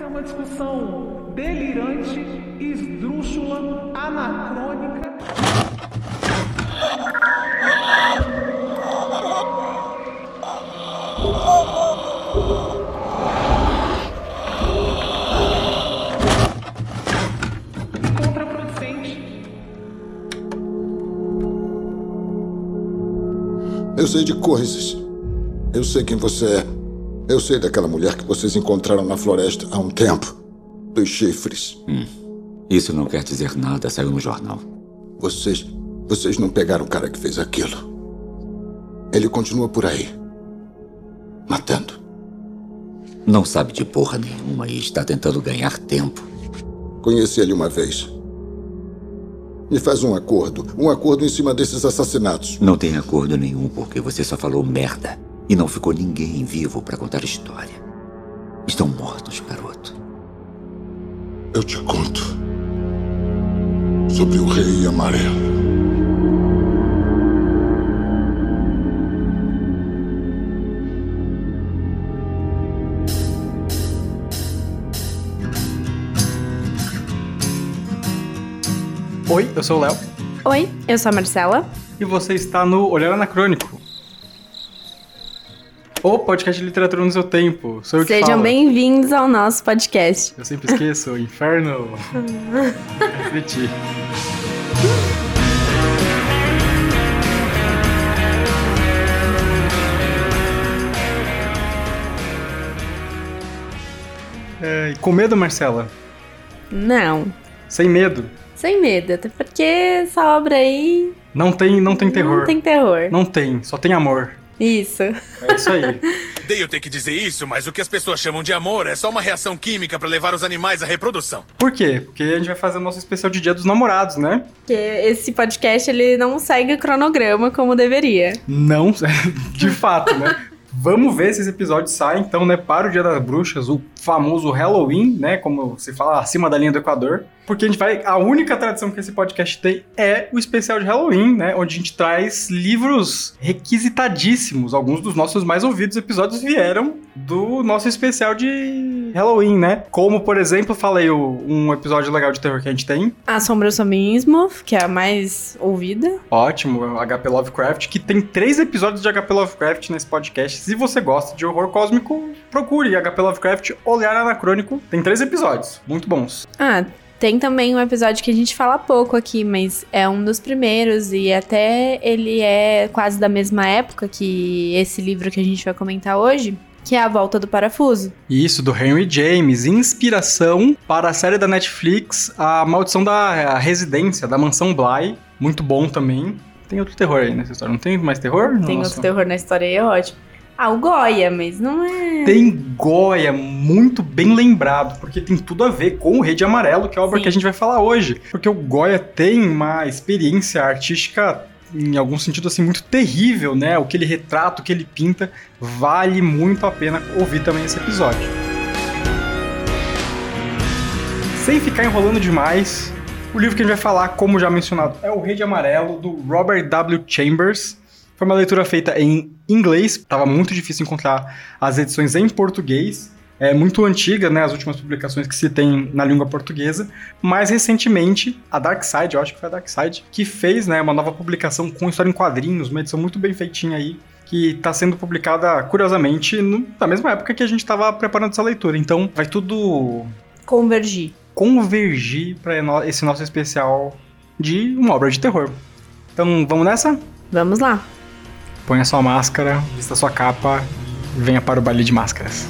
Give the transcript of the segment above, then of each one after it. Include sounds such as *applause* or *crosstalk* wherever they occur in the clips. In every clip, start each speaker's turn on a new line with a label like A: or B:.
A: Essa é uma discussão delirante, esdrúxula, anacrônica.
B: Eu sei de coisas. Eu sei quem você é. Eu sei daquela mulher que vocês encontraram na floresta há um tempo. Dos chifres.
C: Isso não quer dizer nada, saiu no jornal.
B: Vocês. Vocês não pegaram o cara que fez aquilo. Ele continua por aí. Matando.
C: Não sabe de porra nenhuma e está tentando ganhar tempo.
B: Conheci ele uma vez. Me faz um acordo. Um acordo em cima desses assassinatos.
C: Não tem acordo nenhum porque você só falou merda. E não ficou ninguém vivo para contar história. Estão mortos, garoto.
B: Eu te conto. Sobre o Rei Amarelo.
D: Oi, eu sou o Léo
E: Oi, eu sou a Marcela.
D: e você está no Olhar Anacrônico. O podcast de literatura no seu tempo. Sou eu que
E: Sejam bem-vindos ao nosso podcast.
D: Eu sempre esqueço, inferno. Refletir. É, e com medo, Marcela?
E: Não,
D: Sem medo.
E: sem medo, até porque essa obra aí
D: Não tem, não tem terror.
E: não tem terror.
D: Não tem, só tem amor.
E: Isso.
D: É isso aí.
F: Odeio ter que dizer isso, mas o que as pessoas chamam de amor é só uma reação química para levar os animais à reprodução.
D: Por quê? Porque a gente vai fazer o nosso especial de Dia dos Namorados, né?
E: Porque esse podcast ele não segue o cronograma como deveria.
D: Não, *laughs* de fato, né? Vamos ver se esse episódio sai, então, né, para o Dia das Bruxas, o famoso Halloween, né, como se fala acima da linha do Equador, porque a gente vai, a única tradição que esse podcast tem é o especial de Halloween, né, onde a gente traz livros requisitadíssimos, alguns dos nossos mais ouvidos episódios vieram do nosso especial de Halloween, né, como, por exemplo, falei um episódio legal de terror que a gente tem,
E: Assombrações, que é a mais ouvida.
D: Ótimo, HP Lovecraft, que tem três episódios de HP Lovecraft nesse podcast. Se você gosta de horror cósmico, procure HP Lovecraft Olhar Anacrônico. Tem três episódios, muito bons.
E: Ah, tem também um episódio que a gente fala pouco aqui, mas é um dos primeiros e até ele é quase da mesma época que esse livro que a gente vai comentar hoje, que é A Volta do Parafuso.
D: E Isso, do Henry James, inspiração para a série da Netflix A Maldição da Residência, da Mansão Bly. Muito bom também. Tem outro terror aí nessa história, não tem mais terror?
E: Tem
D: Nossa.
E: outro terror na história aí, é ótimo. Ah, o Goya, mas não é.
D: Tem Goya, muito bem lembrado, porque tem tudo a ver com o Rei de Amarelo, que é a obra
E: Sim.
D: que a gente vai falar hoje. Porque o Goya tem uma experiência artística, em algum sentido assim, muito terrível, né? O que ele retrata, o que ele pinta, vale muito a pena ouvir também esse episódio. Sem ficar enrolando demais, o livro que a gente vai falar, como já mencionado, é O Rei de Amarelo, do Robert W. Chambers. Foi uma leitura feita em inglês, estava muito difícil encontrar as edições em português. É muito antiga, né, as últimas publicações que se tem na língua portuguesa. Mais recentemente, a Dark Side, eu acho que foi a Dark Side, que fez né, uma nova publicação com história em quadrinhos, uma edição muito bem feitinha aí, que está sendo publicada, curiosamente, no- na mesma época que a gente estava preparando essa leitura. Então, vai tudo
E: Convergir.
D: convergir para esse nosso especial de uma obra de terror. Então, vamos nessa?
E: Vamos lá.
D: Ponha sua máscara, vista sua capa e venha para o baile de máscaras.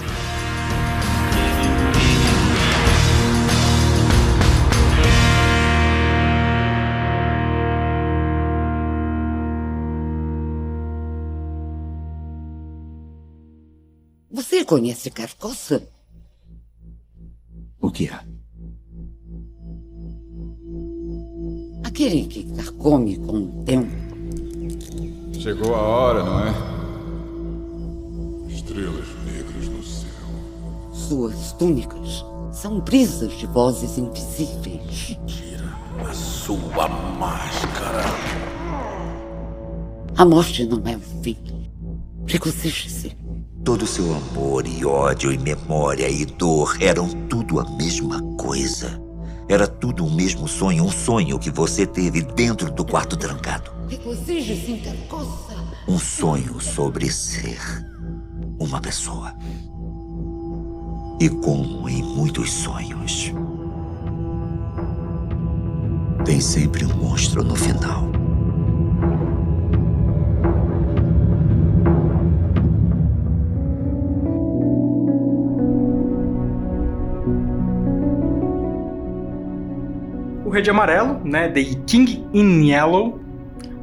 G: Você conhece Carcoça?
C: O que é?
G: Aquele que carcome com o tempo.
H: Chegou a hora, não é?
B: Estrelas negras no céu.
G: Suas túnicas são brisas de vozes invisíveis.
F: A sua máscara.
G: A morte não é o fim. Regozije-se.
C: Todo seu amor e ódio e memória e dor eram tudo a mesma coisa. Era tudo um mesmo sonho, um sonho que você teve dentro do quarto trancado.
G: Regozijo-se em tal coisa.
C: Um sonho sobre ser uma pessoa. E como em muitos sonhos, tem sempre um monstro no final.
D: O Rei de Amarelo, né, The King in Yellow.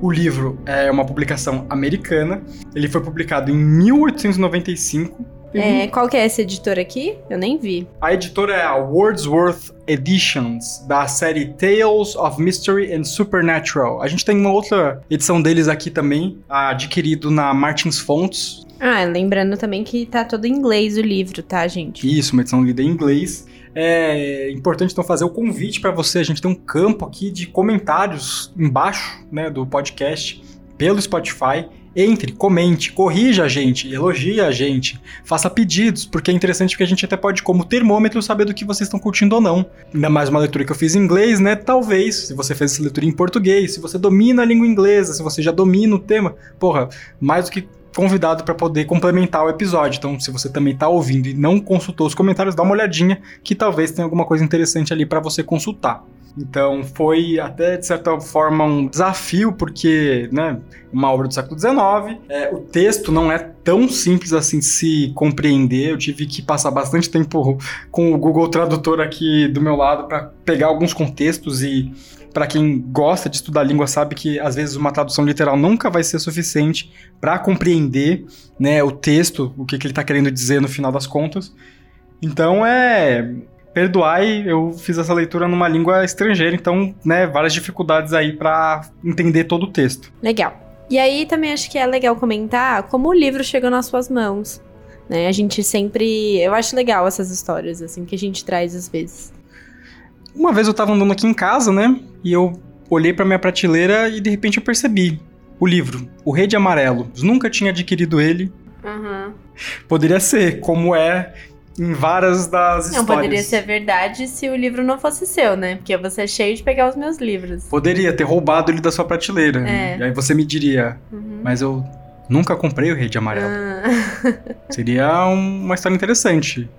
D: O livro é uma publicação americana. Ele foi publicado em 1895.
E: É, qual que é essa editora aqui? Eu nem vi.
D: A editora é a Wordsworth Editions, da série Tales of Mystery and Supernatural. A gente tem uma outra edição deles aqui também, adquirido na Martins Fontes.
E: Ah, lembrando também que tá todo em inglês o livro, tá, gente?
D: Isso, uma edição lida em inglês. É importante então fazer o convite para você. A gente tem um campo aqui de comentários embaixo, né, do podcast pelo Spotify. Entre, comente, corrija a gente, elogie a gente, faça pedidos, porque é interessante porque a gente até pode, como termômetro, saber do que vocês estão curtindo ou não. Ainda mais uma leitura que eu fiz em inglês, né? Talvez, se você fez essa leitura em português, se você domina a língua inglesa, se você já domina o tema, porra, mais do que convidado para poder complementar o episódio. Então, se você também está ouvindo e não consultou os comentários, dá uma olhadinha que talvez tenha alguma coisa interessante ali para você consultar. Então foi até de certa forma um desafio, porque, né, uma obra do século XIX, é, o texto não é tão simples assim de se compreender. Eu tive que passar bastante tempo com o Google Tradutor aqui do meu lado para pegar alguns contextos e para quem gosta de estudar língua sabe que às vezes uma tradução literal nunca vai ser suficiente para compreender, né, o texto, o que, que ele está querendo dizer no final das contas. Então é perdoai, eu fiz essa leitura numa língua estrangeira, então, né, várias dificuldades aí para entender todo o texto.
E: Legal. E aí também acho que é legal comentar como o livro chegou nas suas mãos. Né? A gente sempre. Eu acho legal essas histórias, assim, que a gente traz às vezes.
D: Uma vez eu tava andando aqui em casa, né? E eu olhei pra minha prateleira e de repente eu percebi o livro, O Rei de Amarelo. Eu nunca tinha adquirido ele.
E: Uhum.
D: Poderia ser, como é em várias das
E: não,
D: histórias.
E: Não poderia ser verdade se o livro não fosse seu, né? Porque você é cheio de pegar os meus livros.
D: Poderia ter roubado ele da sua prateleira.
E: É.
D: E aí você me diria,
E: Uhum.
D: mas eu nunca comprei o Rei de Amarelo.
E: Ah. *laughs*
D: Seria um- uma história interessante.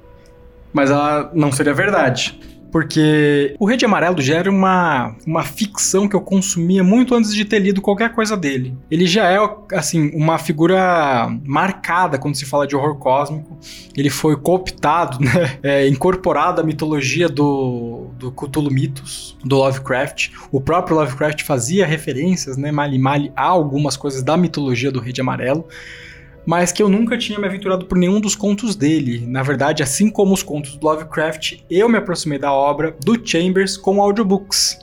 D: Mas ela não seria verdade. Porque o Rei de Amarelo já era uma, uma ficção que eu consumia muito antes de ter lido qualquer coisa dele. Ele já é, assim, uma figura marcada quando se fala de horror cósmico. Ele foi cooptado, *laughs* né? É, incorporado à mitologia do, do Cthulhu Mitos, do Lovecraft. O próprio Lovecraft fazia referências, né, mali mali, a algumas coisas da mitologia do Rei de Amarelo mas que eu nunca tinha me aventurado por nenhum dos contos dele. Na verdade, assim como os contos do Lovecraft, eu me aproximei da obra do Chambers com audiobooks.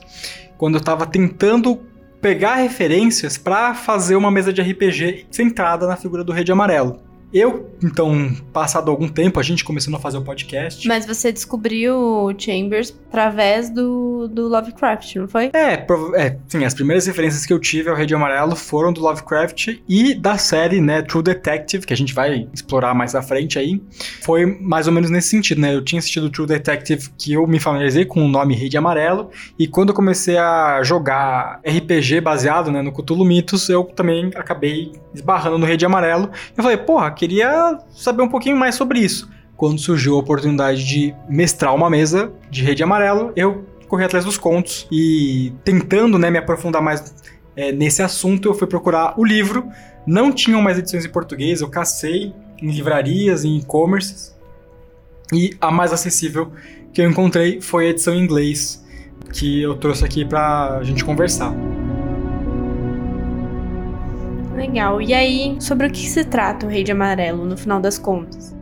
D: Quando eu estava tentando pegar referências para fazer uma mesa de RPG centrada na figura do Rei de Amarelo. Eu, então, passado algum tempo, a gente começando a fazer o podcast.
E: Mas você descobriu o Chambers através do, do Lovecraft, não foi?
D: É, é, sim, as primeiras referências que eu tive ao Rei de Amarelo foram do Lovecraft e da série, né, True Detective, que a gente vai explorar mais à frente aí. Foi mais ou menos nesse sentido, né? Eu tinha assistido True Detective que eu me familiarizei com o nome Rei de Amarelo e quando eu comecei a jogar RPG baseado, né, no Cthulhu Mitos, eu também acabei esbarrando no Rei de Amarelo. Eu falei, porra, queria saber um pouquinho mais sobre isso. Quando surgiu a oportunidade de mestrar uma mesa de Rei de Amarelo, eu corri atrás dos contos e tentando né, me aprofundar mais é, nesse assunto, eu fui procurar o livro. Não tinham mais edições em português, eu cacei em livrarias, em e-commerces. E a mais acessível que eu encontrei foi a edição em inglês, que eu trouxe aqui pra gente conversar.
E: Legal. E aí, sobre o que se trata o Rei de Amarelo, no final das contas?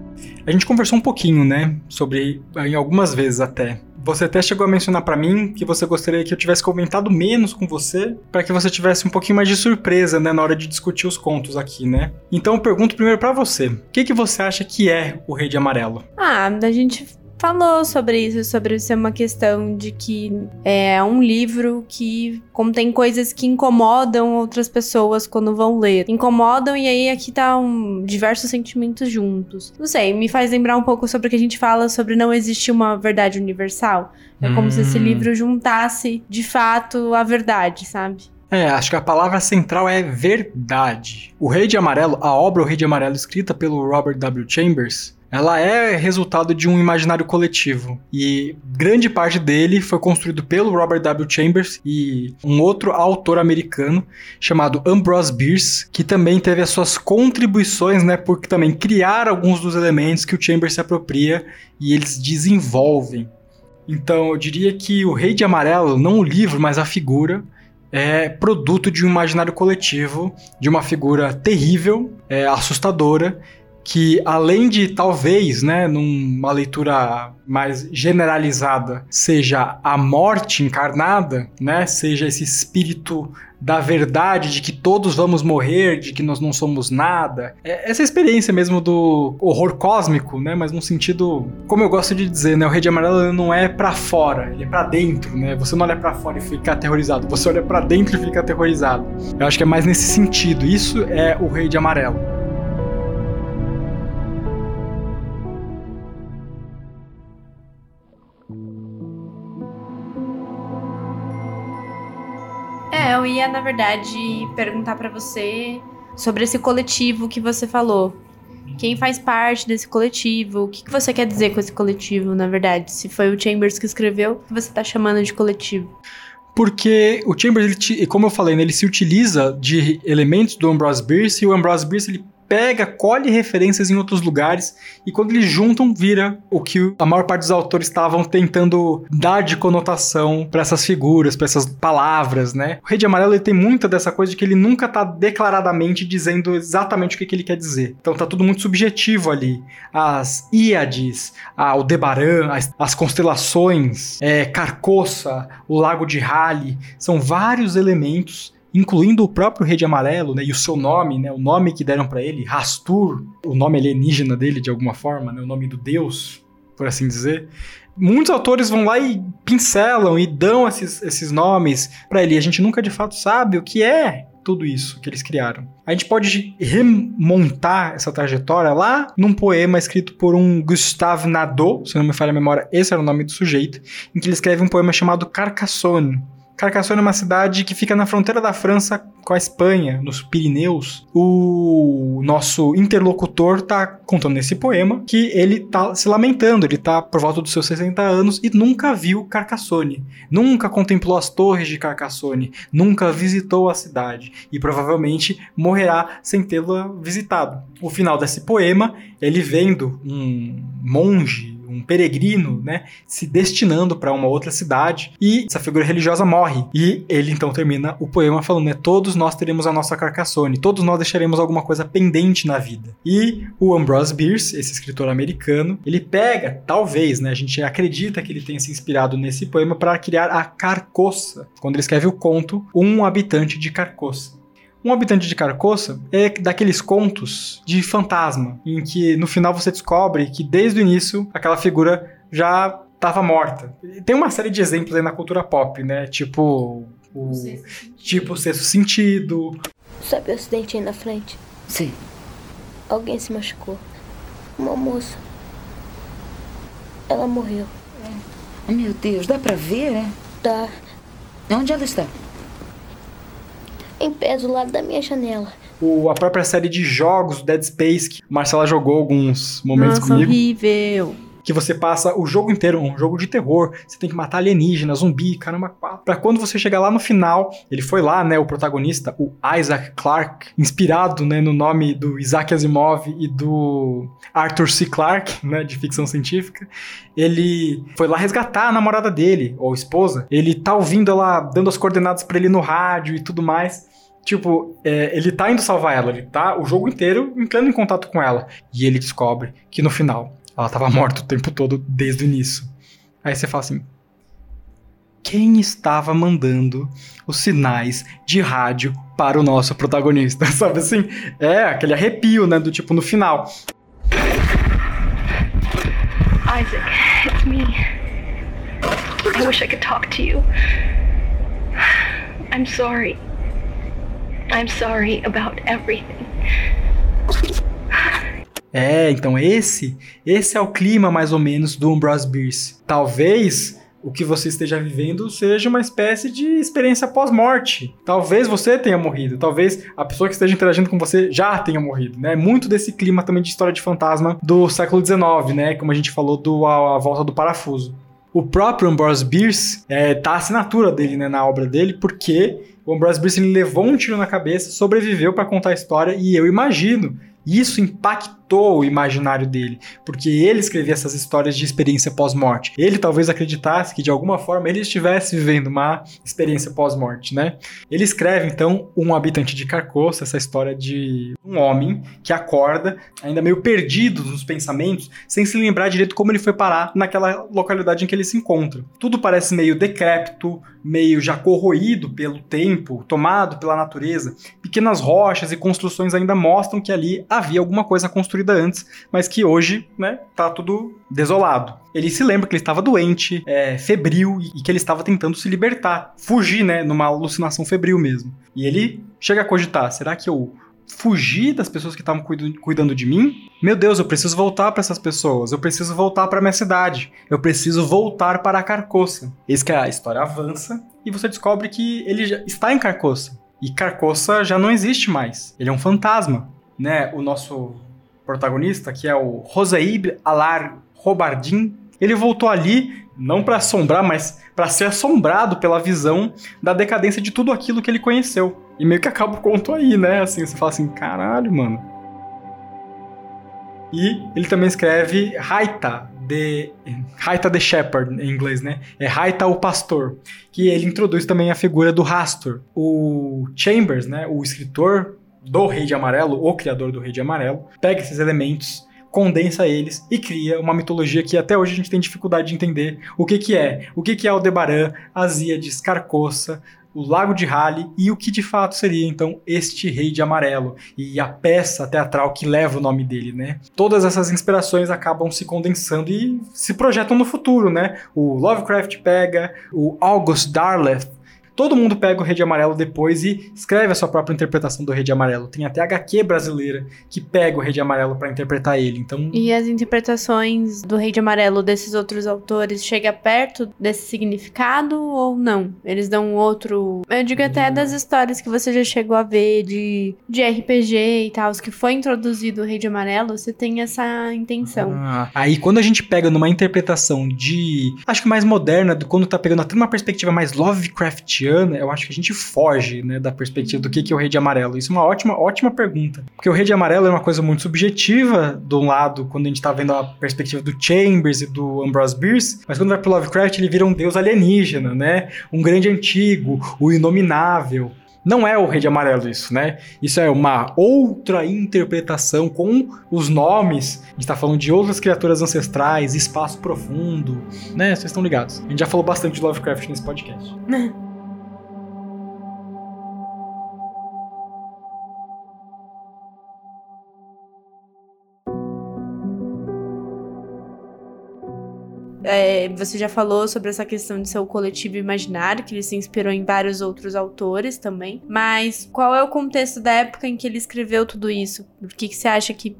D: A gente conversou um pouquinho, né, sobre em algumas vezes até. Você até chegou a mencionar pra mim que você gostaria que eu tivesse comentado menos com você, pra que você tivesse um pouquinho mais de surpresa, né, na hora de discutir os contos aqui, né? Então eu pergunto primeiro pra você, o que que você acha que é o Rei de Amarelo?
E: Ah, a gente falou sobre isso, sobre ser uma questão de que é um livro que contém coisas que incomodam outras pessoas quando vão ler. Incomodam e aí aqui tá um, diversos sentimentos juntos. Não sei, me faz lembrar um pouco sobre o que a gente fala sobre não existir uma verdade universal. É como se esse
D: Hum.
E: livro juntasse de fato a verdade, sabe?
D: É, acho que a palavra central é verdade. O Rei de Amarelo, a obra O Rei de Amarelo, escrita pelo Robert W. Chambers, ela é resultado de um imaginário coletivo. E grande parte dele foi construído pelo Robert W. Chambers e um outro autor americano chamado Ambrose Bierce, que também teve as suas contribuições, né, por também criar alguns dos elementos que o Chambers se apropria e eles desenvolvem. Então, eu diria que o Rei de Amarelo, não o livro, mas a figura, é produto de um imaginário coletivo, de uma figura terrível, é, assustadora, que além de talvez, né, numa leitura mais generalizada, seja a morte encarnada, né, seja esse espírito da verdade de que todos vamos morrer, de que nós não somos nada. É essa experiência mesmo do horror cósmico, né, mas num sentido, como eu gosto de dizer, né, o Rei de Amarelo ele não é pra fora, ele é pra dentro, né? Você não olha pra fora e fica aterrorizado, você olha pra dentro e fica aterrorizado. Eu acho que é mais nesse sentido. Isso é o Rei de Amarelo.
E: É, eu ia, na verdade, perguntar pra você sobre esse coletivo que você falou. Quem faz parte desse coletivo? O que, que você quer dizer com esse coletivo, na verdade? Se foi o Chambers que escreveu, o que você tá chamando de coletivo?
D: Porque o Chambers, ele como eu falei, né, ele se utiliza de elementos do Ambrose Bierce e o Ambrose Bierce ele pega, colhe referências em outros lugares e quando eles juntam, vira o que a maior parte dos autores estavam tentando dar de conotação para essas figuras, para essas palavras, né? O Rei de Amarelo ele tem muita dessa coisa de que ele nunca tá declaradamente dizendo exatamente o que, que ele quer dizer. Então tá tudo muito subjetivo ali. As Íades, a Aldebaran, as, as constelações, é, Carcoça, o Lago de Hali, são vários elementos incluindo o próprio Rei de Amarelo, né, e o seu nome, né, o nome que deram pra ele, Rastur, o nome alienígena dele de alguma forma, né, o nome do deus, por assim dizer. Muitos autores vão lá e pincelam e dão esses, esses nomes pra ele, a gente nunca de fato sabe o que é tudo isso que eles criaram. A gente pode remontar essa trajetória lá num poema escrito por um Gustave Nadeau, se não me falha a memória, esse era o nome do sujeito, em que ele escreve um poema chamado Carcassonne. Carcassonne é uma cidade que fica na fronteira da França com a Espanha, nos Pirineus. O nosso interlocutor tá contando nesse poema que ele tá se lamentando, ele tá por volta dos seus 60 anos e nunca viu Carcassonne, nunca contemplou as torres de Carcassonne, nunca visitou a cidade e provavelmente morrerá sem tê-la visitado. O final desse poema, ele vendo um monge um peregrino, né, se destinando para uma outra cidade e essa figura religiosa morre. E ele então termina o poema falando, né, todos nós teremos a nossa Carcassonne, todos nós deixaremos alguma coisa pendente na vida. E o Ambrose Bierce, esse escritor americano, ele pega, talvez, né, a gente acredita que ele tenha se inspirado nesse poema para criar a Carcoça, quando ele escreve o conto Um Habitante de Carcoça. Um habitante de Carcoça é daqueles contos de fantasma, em que no final você descobre que desde o início aquela figura já estava morta. Tem uma série de exemplos aí na cultura pop, né? Tipo o tipo o sexto sentido.
I: Sabe o acidente aí na frente?
G: Sim.
I: Alguém se machucou. Uma moça. Ela morreu.
G: Oh, meu Deus, dá pra ver, é?
I: Tá
G: Onde ela está?
I: Em pé do lado da minha janela.
D: O, a própria série de jogos Dead Space, que Marcela jogou alguns momentos
E: Nossa,
D: comigo.
E: horrível.
D: Que você passa o jogo inteiro, um jogo de terror, você tem que matar alienígena, zumbi, caramba, quatro. Pra quando você chegar lá no final, ele foi lá, né, o protagonista, o Isaac Clarke, inspirado, né, no nome do Isaac Asimov e do Arthur C. Clarke, *laughs* né, de ficção científica, ele foi lá resgatar a namorada dele, ou esposa, ele tá ouvindo ela, dando as coordenadas pra ele no rádio e tudo mais, Tipo, é, ele tá indo salvar ela, ele tá o jogo inteiro entrando em contato com ela. E ele descobre que no final ela tava morta o tempo todo desde o início. Aí você fala assim: quem estava mandando os sinais de rádio para o nosso protagonista? *laughs* Sabe assim? É aquele arrepio, né? Do tipo no final.
J: Isaac, it's me. I wish I could talk to you. I'm sorry. I'm sorry about everything.
D: É, então esse, esse é o clima mais ou menos do Ambrose Bierce. Talvez o que você esteja vivendo seja uma espécie de experiência pós-morte. Talvez você tenha morrido, talvez a pessoa que esteja interagindo com você já tenha morrido, né? Muito desse clima também de história de fantasma do século XIX, né? Como a gente falou do a, a volta do parafuso. O próprio Ambrose Bierce é, tá a assinatura dele né, na obra dele, porque o Ambrose Bierce ele levou um tiro na cabeça, sobreviveu para contar a história e eu imagino isso impactou o imaginário dele, porque ele escrevia essas histórias de experiência pós-morte. Ele talvez acreditasse que de alguma forma ele estivesse vivendo uma experiência pós-morte, né? Ele escreve então Um Habitante de Carcoça, essa história de um homem que acorda ainda meio perdido nos pensamentos, sem se lembrar direito como ele foi parar naquela localidade em que ele se encontra. Tudo parece meio decrépito, meio já corroído pelo tempo, tomado pela natureza. Pequenas rochas e construções ainda mostram que ali havia alguma coisa construída antes, mas que hoje, né, tá tudo desolado. Ele se lembra que ele estava doente, é, febril e que ele estava tentando se libertar, fugir, né, numa alucinação febril mesmo. E ele chega a cogitar: será que eu fugir das pessoas que estavam cuidando de mim? Meu Deus, eu preciso voltar para essas pessoas, eu preciso voltar para minha cidade, eu preciso voltar para a Carcoça. Eis que a história avança e você descobre que ele já está em Carcoça. E Carcoça já não existe mais. Ele é um fantasma né, o nosso protagonista, que é o Rosaib Alar Robardin, ele voltou ali não para assombrar, mas para ser assombrado pela visão da decadência de tudo aquilo que ele conheceu. E meio que acaba o conto aí, né? Assim, você fala assim, caralho, mano. E ele também escreve Raita, de Raita the Shepherd em inglês, né? É Raita o pastor, que ele introduz também a figura do Rastor. O Chambers, né, o escritor do Rei de Amarelo, o criador do Rei de Amarelo, pega esses elementos, condensa eles e cria uma mitologia que até hoje a gente tem dificuldade de entender o que que é. O que que é Aldebaran, Asíades, Carcoça, o Lago de Hali e o que de fato seria então este Rei de Amarelo e a peça teatral que leva o nome dele, né? Todas essas inspirações acabam se condensando e se projetam no futuro, né? O Lovecraft pega, o August Darleth Todo mundo pega o Rei de Amarelo depois e escreve a sua própria interpretação do Rei de Amarelo. Tem até HQ brasileira que pega o Rei de Amarelo para interpretar ele. Então,
E: e as interpretações do Rei de Amarelo desses outros autores chega perto desse significado ou não? Eles dão outro, eu digo até das histórias que você já chegou a ver de, de RPG e tal, os que foi introduzido o Rei de Amarelo, você tem essa intenção.
D: Ah, aí quando a gente pega numa interpretação de, acho que mais moderna, quando tá pegando até uma perspectiva mais Lovecraft eu acho que a gente foge, né, da perspectiva do que, que é o Rei de Amarelo. Isso é uma ótima, ótima pergunta. Porque o Rei de Amarelo é uma coisa muito subjetiva, de um lado, quando a gente tá vendo a perspectiva do Chambers e do Ambrose Bierce, mas quando vai pro Lovecraft, ele vira um deus alienígena, né? Um grande antigo, o inominável. Não é o Rei de Amarelo isso, né? Isso é uma outra interpretação com os nomes. A gente tá falando de outras criaturas ancestrais, espaço profundo, né? Vocês estão ligados. A gente já falou bastante de Lovecraft nesse podcast. *laughs*
E: É, você já falou sobre essa questão de ser o coletivo imaginário, que ele se inspirou em vários outros autores também. Mas qual é o contexto da época em que ele escreveu tudo isso? Por que, que você acha que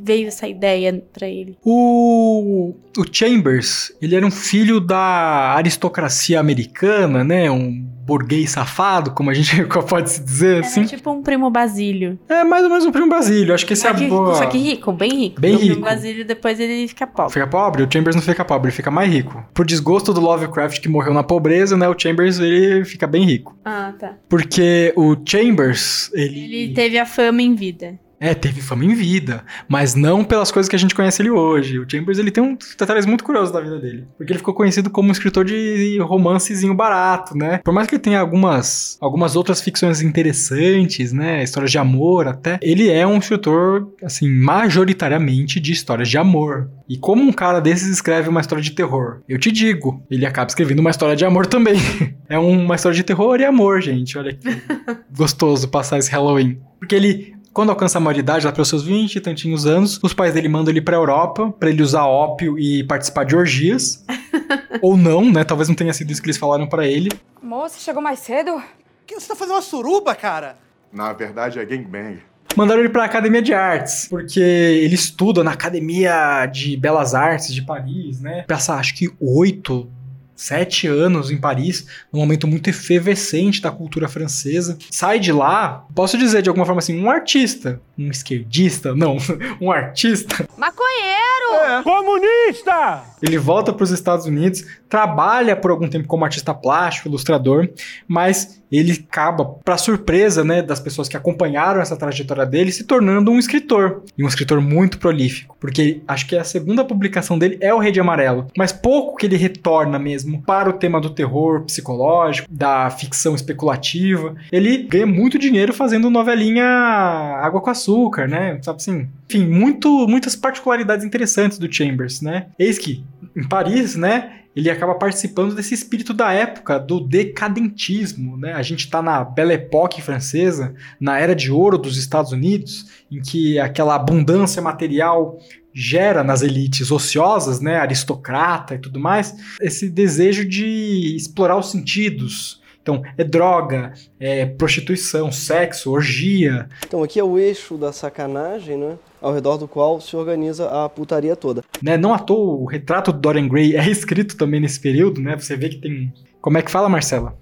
E: veio essa ideia para ele?
D: O, o Chambers, ele era um filho da aristocracia americana, né? Um burguês safado, como a gente *laughs* pode se dizer
E: Era
D: assim.
E: tipo um primo Basílio.
D: É mais ou menos um primo Basílio. Acho que esse é a boa.
E: Só que rico, bem rico.
D: Bem
E: o
D: rico.
E: primo Basílio depois ele fica pobre.
D: Fica pobre? O Chambers não fica pobre, ele fica mais rico. Por desgosto do Lovecraft que morreu na pobreza, né? O Chambers ele fica bem rico.
E: Ah, tá.
D: Porque o Chambers, ele.
E: Ele teve a fama em vida.
D: É, teve fama em vida, mas não pelas coisas que a gente conhece ele hoje. O Chambers ele tem um detalhes muito curiosos da vida dele, porque ele ficou conhecido como um escritor de romancezinho barato, né? Por mais que ele tenha algumas, algumas outras ficções interessantes, né, histórias de amor até, ele é um escritor assim majoritariamente de histórias de amor. E como um cara desses escreve uma história de terror, eu te digo, ele acaba escrevendo uma história de amor também. *laughs* é uma história de terror e amor, gente. Olha que *laughs* gostoso passar esse Halloween, porque ele Quando alcança a maioridade, lá pelos seus 20 e tantinhos anos, os pais dele mandam ele pra Europa pra ele usar ópio e participar de orgias. *laughs* Ou não, né? Talvez não tenha sido isso que eles falaram pra ele.
K: Moça, chegou mais cedo?
L: que você tá fazendo uma suruba, cara?
H: Na verdade é gangbang.
D: Mandaram ele pra Academia de Artes, porque ele estuda na Academia de Belas Artes de Paris, né? Passa acho que oito, sete anos em Paris, num momento muito efervescente da cultura francesa. Sai de lá, posso dizer de alguma forma assim, um artista. Um esquerdista? Não, *laughs* um artista.
K: Maconheiro!
L: Comunista!
D: Ele volta para os Estados Unidos, trabalha por algum tempo como artista plástico, ilustrador, mas ele acaba, para surpresa né, das pessoas que acompanharam essa trajetória dele, se tornando um escritor. E um escritor muito prolífico. Porque acho que a segunda publicação dele é O Rei de Amarelo. Mas pouco que ele retorna mesmo para o tema do terror psicológico, da ficção especulativa. Ele ganha muito dinheiro fazendo novelinha Água com Açúcar, né? Sabe assim? Enfim, muito, muitas particularidades interessantes do Chambers, né? Eis que, em Paris, né? ele acaba participando desse espírito da época, do decadentismo. Né? A gente está na Belle Époque francesa, na era de ouro dos Estados Unidos, em que aquela abundância material gera nas elites ociosas, né, aristocrata e tudo mais, esse desejo de explorar os sentidos. Então, é droga, é prostituição, sexo, orgia.
M: Então, aqui é o eixo da sacanagem, né? Ao redor do qual se organiza a putaria toda.
D: Né? Não à toa, o retrato do Dorian Gray é escrito também nesse período, né? Você vê que tem. Como é que fala, Marcela?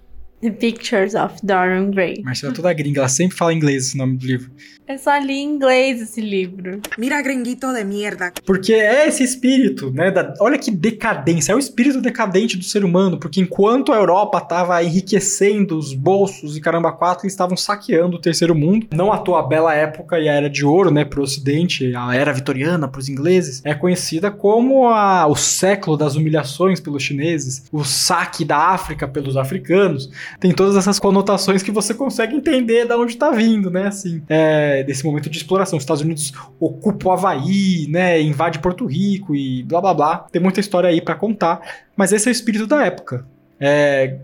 E: The Pictures of Dorian Gray.
D: Marcela é toda gringa, ela sempre fala inglês esse nome do livro.
E: Eu só li em inglês esse livro.
K: Mira, gringuito de merda.
D: Porque é esse espírito, né? Da, olha que decadência, é o espírito decadente do ser humano, porque enquanto a Europa estava enriquecendo os bolsos e caramba quatro, eles estavam saqueando o terceiro mundo. Não à toa a bela época e a era de ouro, né, pro ocidente, a era vitoriana pros ingleses, é conhecida como a, o século das humilhações pelos chineses, o saque da África pelos africanos. Tem todas essas conotações que você consegue entender de onde tá vindo, né, assim. É, desse momento de exploração. Os Estados Unidos ocupam o Havaí, né, invade Porto Rico e blá blá blá. Tem muita história aí para contar, mas esse é o espírito da época. É,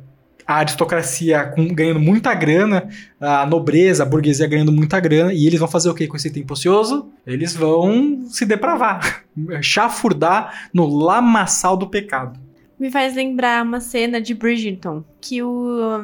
D: a aristocracia com, ganhando muita grana, a nobreza, a burguesia ganhando muita grana, e eles vão fazer o que com esse tempo ocioso? Eles vão se depravar, *laughs* chafurdar no lamaçal do pecado
E: me faz lembrar uma cena de Bridgerton, que o,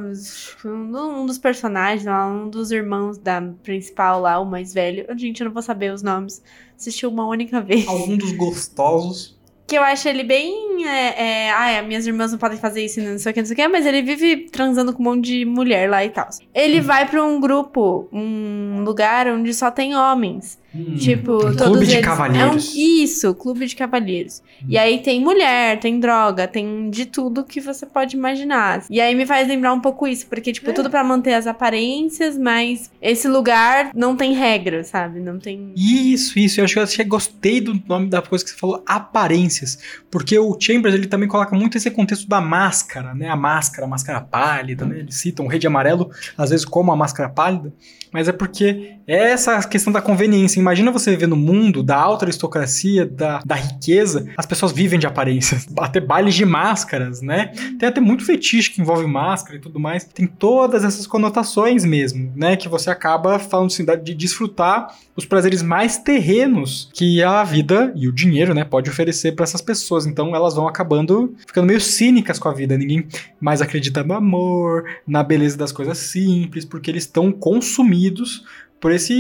E: um dos personagens, um dos irmãos da principal lá, o mais velho, gente, eu não vou saber os nomes, assistiu uma única vez.
D: Algum dos gostosos.
E: Que eu acho ele bem. É, é, ah, minhas irmãs não podem fazer isso, não sei o que, não sei o que, mas ele vive transando com um monte de mulher lá e tal. Ele hum. vai pra um grupo, um lugar onde só tem homens. Hum, tipo, um
D: clube de
E: eles...
D: cavalheiros.
E: É um... Isso, clube de cavalheiros. Hum. E aí tem mulher, tem droga, tem de tudo que você pode imaginar. E aí me faz lembrar um pouco isso, porque, tipo, é. tudo para manter as aparências, mas esse lugar não tem regra, sabe? Não tem.
D: Isso, isso. Eu acho que eu achei, gostei do nome da coisa que você falou, aparências. Porque o Chambers, ele também coloca muito esse contexto da máscara, né? A máscara, a máscara pálida, né? Eles citam o rei de amarelo, às vezes, como a máscara pálida. Mas é porque é essa questão da conveniência imagina você viver no mundo da alta aristocracia, da, da riqueza, as pessoas vivem de aparências, *laughs* até bailes de máscaras, né? Tem até muito fetiche que envolve máscara e tudo mais. Tem todas essas conotações mesmo, né? Que você acaba falando assim, de desfrutar os prazeres mais terrenos que a vida e o dinheiro, né, pode oferecer para essas pessoas. Então elas vão acabando ficando meio cínicas com a vida. Ninguém mais acredita no amor, na beleza das coisas simples, porque eles estão consumidos por esse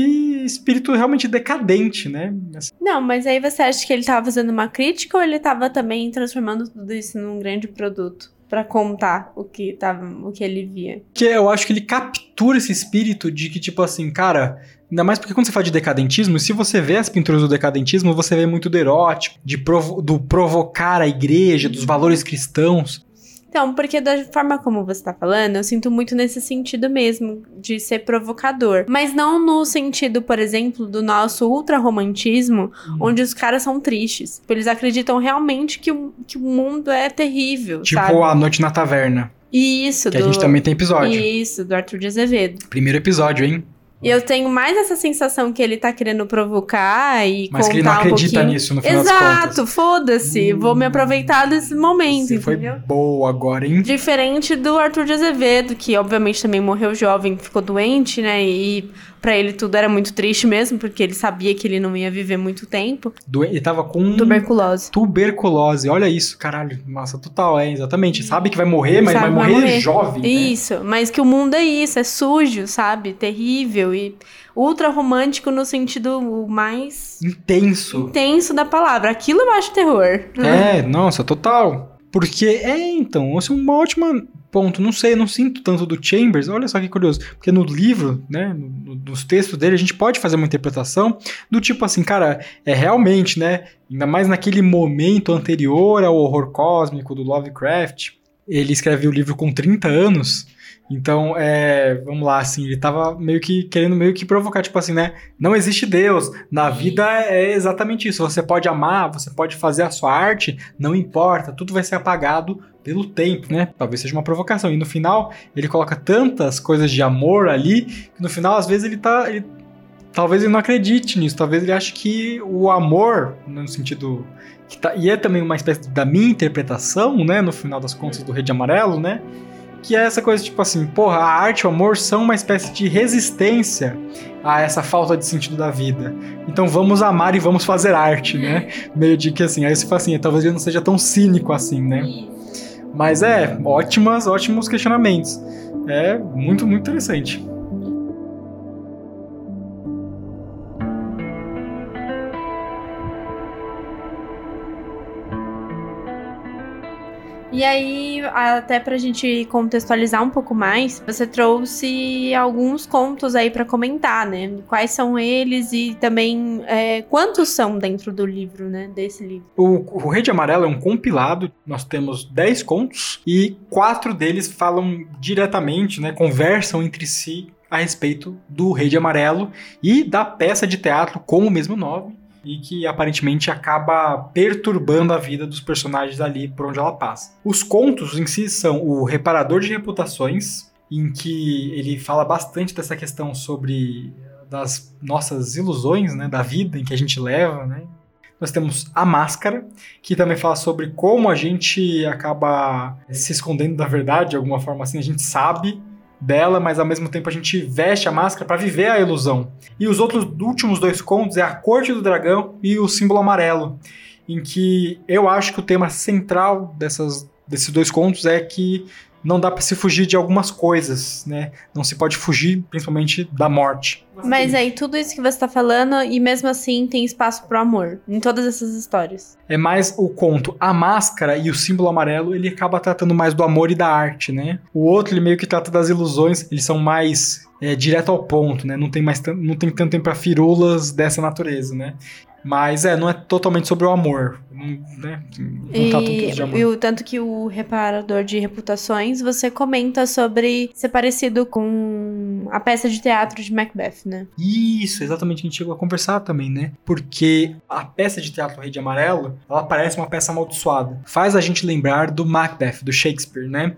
D: espírito realmente decadente, né?
E: Assim. Não, mas aí você acha que ele estava fazendo uma crítica ou ele estava também transformando tudo isso num grande produto? para contar o que tava, o que ele via.
D: Que eu acho que ele captura esse espírito de que tipo assim, cara, Ainda mais porque quando você fala de decadentismo, se você vê as pinturas do decadentismo, você vê muito do erótico, de provo do provocar a igreja, dos valores cristãos.
E: Então, porque da forma como você tá falando, eu sinto muito nesse sentido mesmo, de ser provocador. Mas não no sentido, por exemplo, do nosso ultra-romantismo, uhum. onde os caras são tristes. Eles acreditam realmente que o, que o mundo é terrível.
D: Tipo
E: sabe?
D: A Noite na Taverna.
E: Isso,
D: Que do... a gente também tem episódio.
E: Isso, do Arthur de Azevedo.
D: Primeiro episódio, hein?
E: E eu tenho mais essa sensação que ele tá querendo provocar e
D: Mas
E: contar
D: que ele não
E: um
D: acredita
E: pouquinho.
D: nisso, no final
E: Exato, foda-se. Vou me aproveitar desse momento,
D: Você foi boa agora, hein?
E: Diferente do Arthur de Azevedo, que obviamente também morreu jovem, ficou doente, né? E pra ele tudo era muito triste mesmo, porque ele sabia que ele não ia viver muito tempo.
D: Doen- Ele tava com
E: Tuberculose.
D: tuberculose. Olha isso, caralho. Nossa, total, é, exatamente. Sabe que vai morrer, mas
E: Sabe,
D: vai morrer, jovem. né?
E: Isso, mas que o mundo é isso, é sujo, sabe? Terrível e ultra romântico no sentido mais
D: Intenso.
E: intenso da palavra. Aquilo eu acho terror.
D: É, nossa, total. Porque, é, então, é um ótimo ponto. Não sei, não sinto tanto do Chambers. Olha só que curioso. Porque no livro, né, no- no- nos textos dele, a gente pode fazer uma interpretação do tipo assim, cara, é realmente, né, ainda mais naquele momento anterior ao horror cósmico do Lovecraft, ele escreve o livro com 30 anos. Então, é, vamos lá, assim, ele tava meio que querendo meio que provocar, tipo assim, né? Não existe Deus. Na vida é exatamente isso. Você pode amar, você pode fazer a sua arte, não importa, tudo vai ser apagado pelo tempo, né? Talvez seja uma provocação. E no final, ele coloca tantas coisas de amor ali, que no final, às vezes, ele tá. ele- talvez ele não acredite nisso, talvez ele ache que o amor, no sentido. Que tá, e é também uma espécie da minha interpretação, né? No final das contas, do Rede Amarelo, né? Que é essa coisa tipo assim, porra, a arte e o amor são uma espécie de resistência a essa falta de sentido da vida. Então vamos amar e vamos fazer arte, né? *laughs* Meio de que assim, aí você fala assim, talvez ele não seja tão cínico assim, né? Mas é, ótimas, ótimos questionamentos. É muito, muito interessante.
E: E aí, até pra gente contextualizar um pouco mais, você trouxe alguns contos aí pra comentar, né? Quais são eles e também é, quantos são dentro do livro, né? Desse livro.
D: O, o Rede Amarelo é um compilado, nós temos 10 contos e quatro deles falam diretamente, né, conversam entre si a respeito do Rede Amarelo e da peça de teatro com o mesmo nome e que aparentemente acaba perturbando a vida dos personagens ali por onde ela passa. Os contos em si são o Reparador de Reputações, em que ele fala bastante dessa questão sobre das nossas ilusões, né, da vida em que a gente leva, né, nós temos a máscara, que também fala sobre como a gente acaba se escondendo da verdade, de alguma forma assim, a gente sabe dela, mas ao mesmo tempo a gente veste a máscara para viver a ilusão. E os outros últimos dois contos é a Corte do Dragão e o Símbolo Amarelo, em que eu acho que o tema central dessas, desses dois contos é que não dá para se fugir de algumas coisas, né? Não se pode fugir, principalmente da morte.
E: Mas aí, tudo isso que você tá falando, e mesmo assim tem espaço pro amor em todas essas histórias.
D: É mais o conto A Máscara e o Símbolo Amarelo, ele acaba tratando mais do amor e da arte, né? O outro, ele meio que trata das ilusões, eles são mais é, direto ao ponto, né? Não tem, mais não tem tanto tempo pra firulas dessa natureza, né? Mas é, não é totalmente sobre o amor, não, né? Não tá
E: E,
D: tanto de amor.
E: e o tanto que o reparador de reputações, você comenta sobre ser parecido com a peça de teatro de Macbeth, né?
D: Isso, exatamente, a gente chegou a conversar também, né? Porque a peça de teatro Rei de Amarelo, ela parece uma peça amaldiçoada. Faz a gente lembrar do Macbeth, do Shakespeare, né?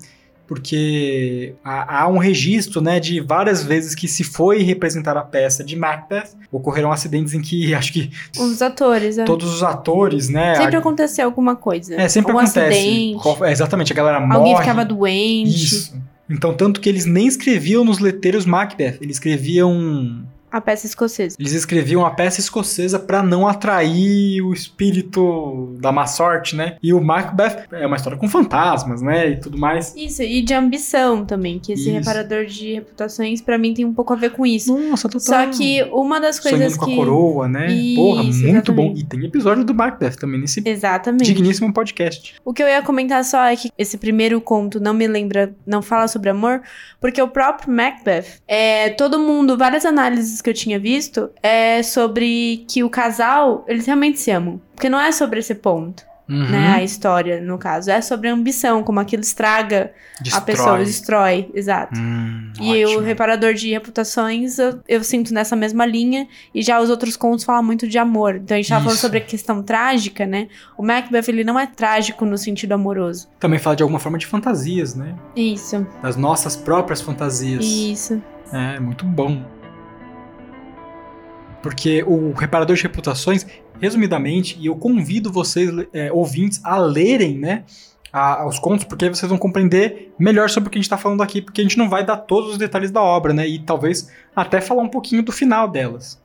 D: Porque há, há um registro, né, de várias vezes que se foi representar a peça de Macbeth, ocorreram acidentes em que *laughs* acho que
E: Os atores, é.
D: todos os atores, né?
E: Sempre
D: a-
E: aconteceu alguma coisa.
D: é, sempre
E: um
D: acontece.
E: acidente,
D: é, exatamente, a galera morre.
E: alguém ficava doente.
D: Isso. Então, tanto que eles nem escreviam nos letreiros Macbeth, eles escreviam
E: A peça escocesa.
D: eles escreviam a peça escocesa pra não atrair o espírito da má sorte, né? E o Macbeth é uma história com fantasmas, né? E tudo mais.
E: Isso, e de ambição também, que esse
D: Isso.
E: reparador de reputações, pra mim, tem um pouco a ver com isso.
D: Nossa, total.
E: Só que uma das coisas
D: Sonhando com
E: que...
D: a coroa, né? Porra,
E: Isso,
D: muito bom.
E: exatamente.
D: E tem episódio do Macbeth também nesse
E: Exatamente.
D: digníssimo podcast.
E: O que eu ia comentar só é que esse primeiro conto não me lembra, não fala sobre amor, porque o próprio Macbeth, é, todo mundo, várias análises que eu tinha visto, é sobre que o casal, eles realmente se amam. Porque não é sobre esse ponto,
D: Uhum.
E: né, a história, no caso. É sobre a ambição, como aquilo estraga a
D: Destrói.
E: pessoa, destrói, exato.
D: Hum,
E: E
D: ótimo.
E: o reparador de reputações, eu, eu sinto nessa mesma linha. E já os outros contos falam muito de amor. Então a gente tava falando sobre a questão trágica, né? O Macbeth, ele não é trágico no sentido amoroso.
D: Também fala de alguma forma de fantasias, né?
E: Isso,
D: Das nossas próprias fantasias.
E: isso.
D: É, muito bom. Porque o Reparador de Reputações, resumidamente, e eu convido vocês, é, ouvintes, a lerem, né? a- os contos, porque aí vocês vão compreender melhor sobre o que a gente tá falando aqui, porque a gente não vai dar todos os detalhes da obra, né? E talvez até falar um pouquinho do final delas.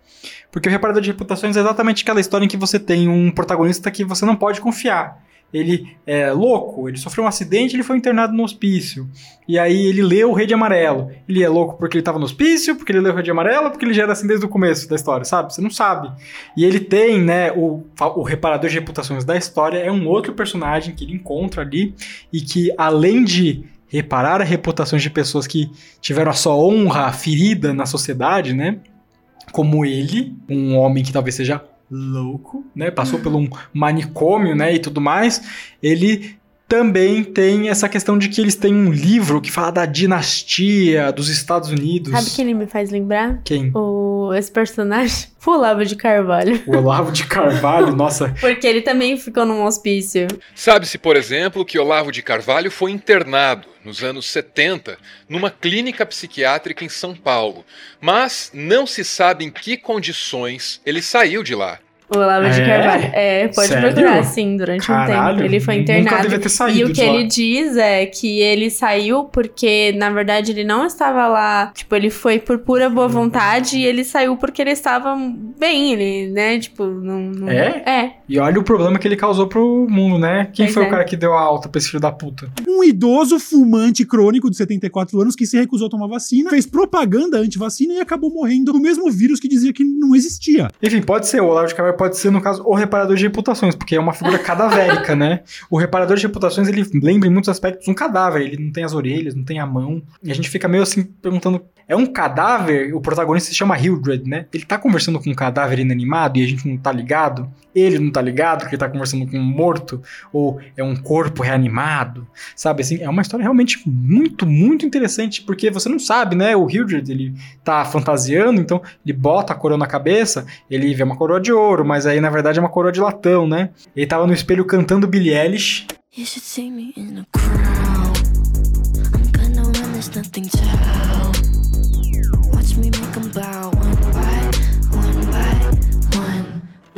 D: Porque o Reparador de Reputações é exatamente aquela história em que você tem um protagonista que você não pode confiar. Ele é louco, ele sofreu um acidente, ele foi internado no hospício. E aí ele lê o Rei de Amarelo. Ele é louco porque ele tava no hospício, porque ele leu o Rei de Amarelo, porque ele já era assim desde o começo da história, sabe? Você não sabe. E ele tem, né, o, o reparador de reputações da história é um outro personagem que ele encontra ali e que além de reparar a reputações de pessoas que tiveram a sua honra ferida na sociedade, né? Como ele, um homem que talvez seja louco, né? Passou por um manicômio, né? E tudo mais. Ele também tem essa questão de que eles têm um livro que fala da dinastia dos Estados Unidos.
E: Sabe quem ele me faz lembrar?
D: Quem?
E: O, esse personagem? *laughs* O Olavo de Carvalho.
D: O Olavo de Carvalho, nossa. *laughs*
E: Porque ele também ficou num hospício.
N: Sabe-se, por exemplo, que Olavo de Carvalho foi internado nos anos 70 numa clínica psiquiátrica em São Paulo, mas não se sabe em que condições ele saiu de lá.
E: O Olavo de
D: É?
E: Carvalho. É, pode
D: Sério?
E: procurar, sim, durante um
D: Caralho,
E: tempo. Ele foi
D: nunca
E: internado.
D: devia ter saído
E: e o
D: de
E: que
D: lá.
E: ele diz é que ele saiu porque, na verdade, ele não estava lá. Tipo, ele foi por pura boa vontade e ele saiu porque ele estava bem, ele, né? Tipo, não. não-
D: É?
E: É.
D: E olha o problema que ele causou pro mundo, né? Quem
E: Pois
D: foi
E: é.
D: o cara que deu a alta pra esse filho da puta?
O: Um idoso fumante crônico de 74 anos que se recusou a tomar vacina, fez propaganda anti-vacina e acabou morrendo do mesmo vírus que dizia que não existia.
D: Enfim, pode ser, o Olavo de Carvalho pode ser, no caso, o reparador de reputações, porque é uma figura *laughs* cadavérica, né? O reparador de reputações, ele lembra em muitos aspectos um cadáver, ele não tem as orelhas, não tem a mão, e a gente fica meio assim, perguntando, é um cadáver? O protagonista se chama Hildred, né? Ele tá conversando com um cadáver inanimado e a gente não tá ligado? Ele não tá ligado que ele tá conversando com um morto? Ou é um corpo reanimado? Sabe, assim, é uma história realmente muito, muito interessante, porque você não sabe, né? O Hildred, ele tá fantasiando, então ele bota a coroa na cabeça, ele vê uma coroa de ouro, mas aí na verdade é uma coroa de latão, né? Ele tava no espelho cantando Billie Eilish.
P: You should see me in a crowd. I'm gonna run, there's nothing to Watch me make 'em bow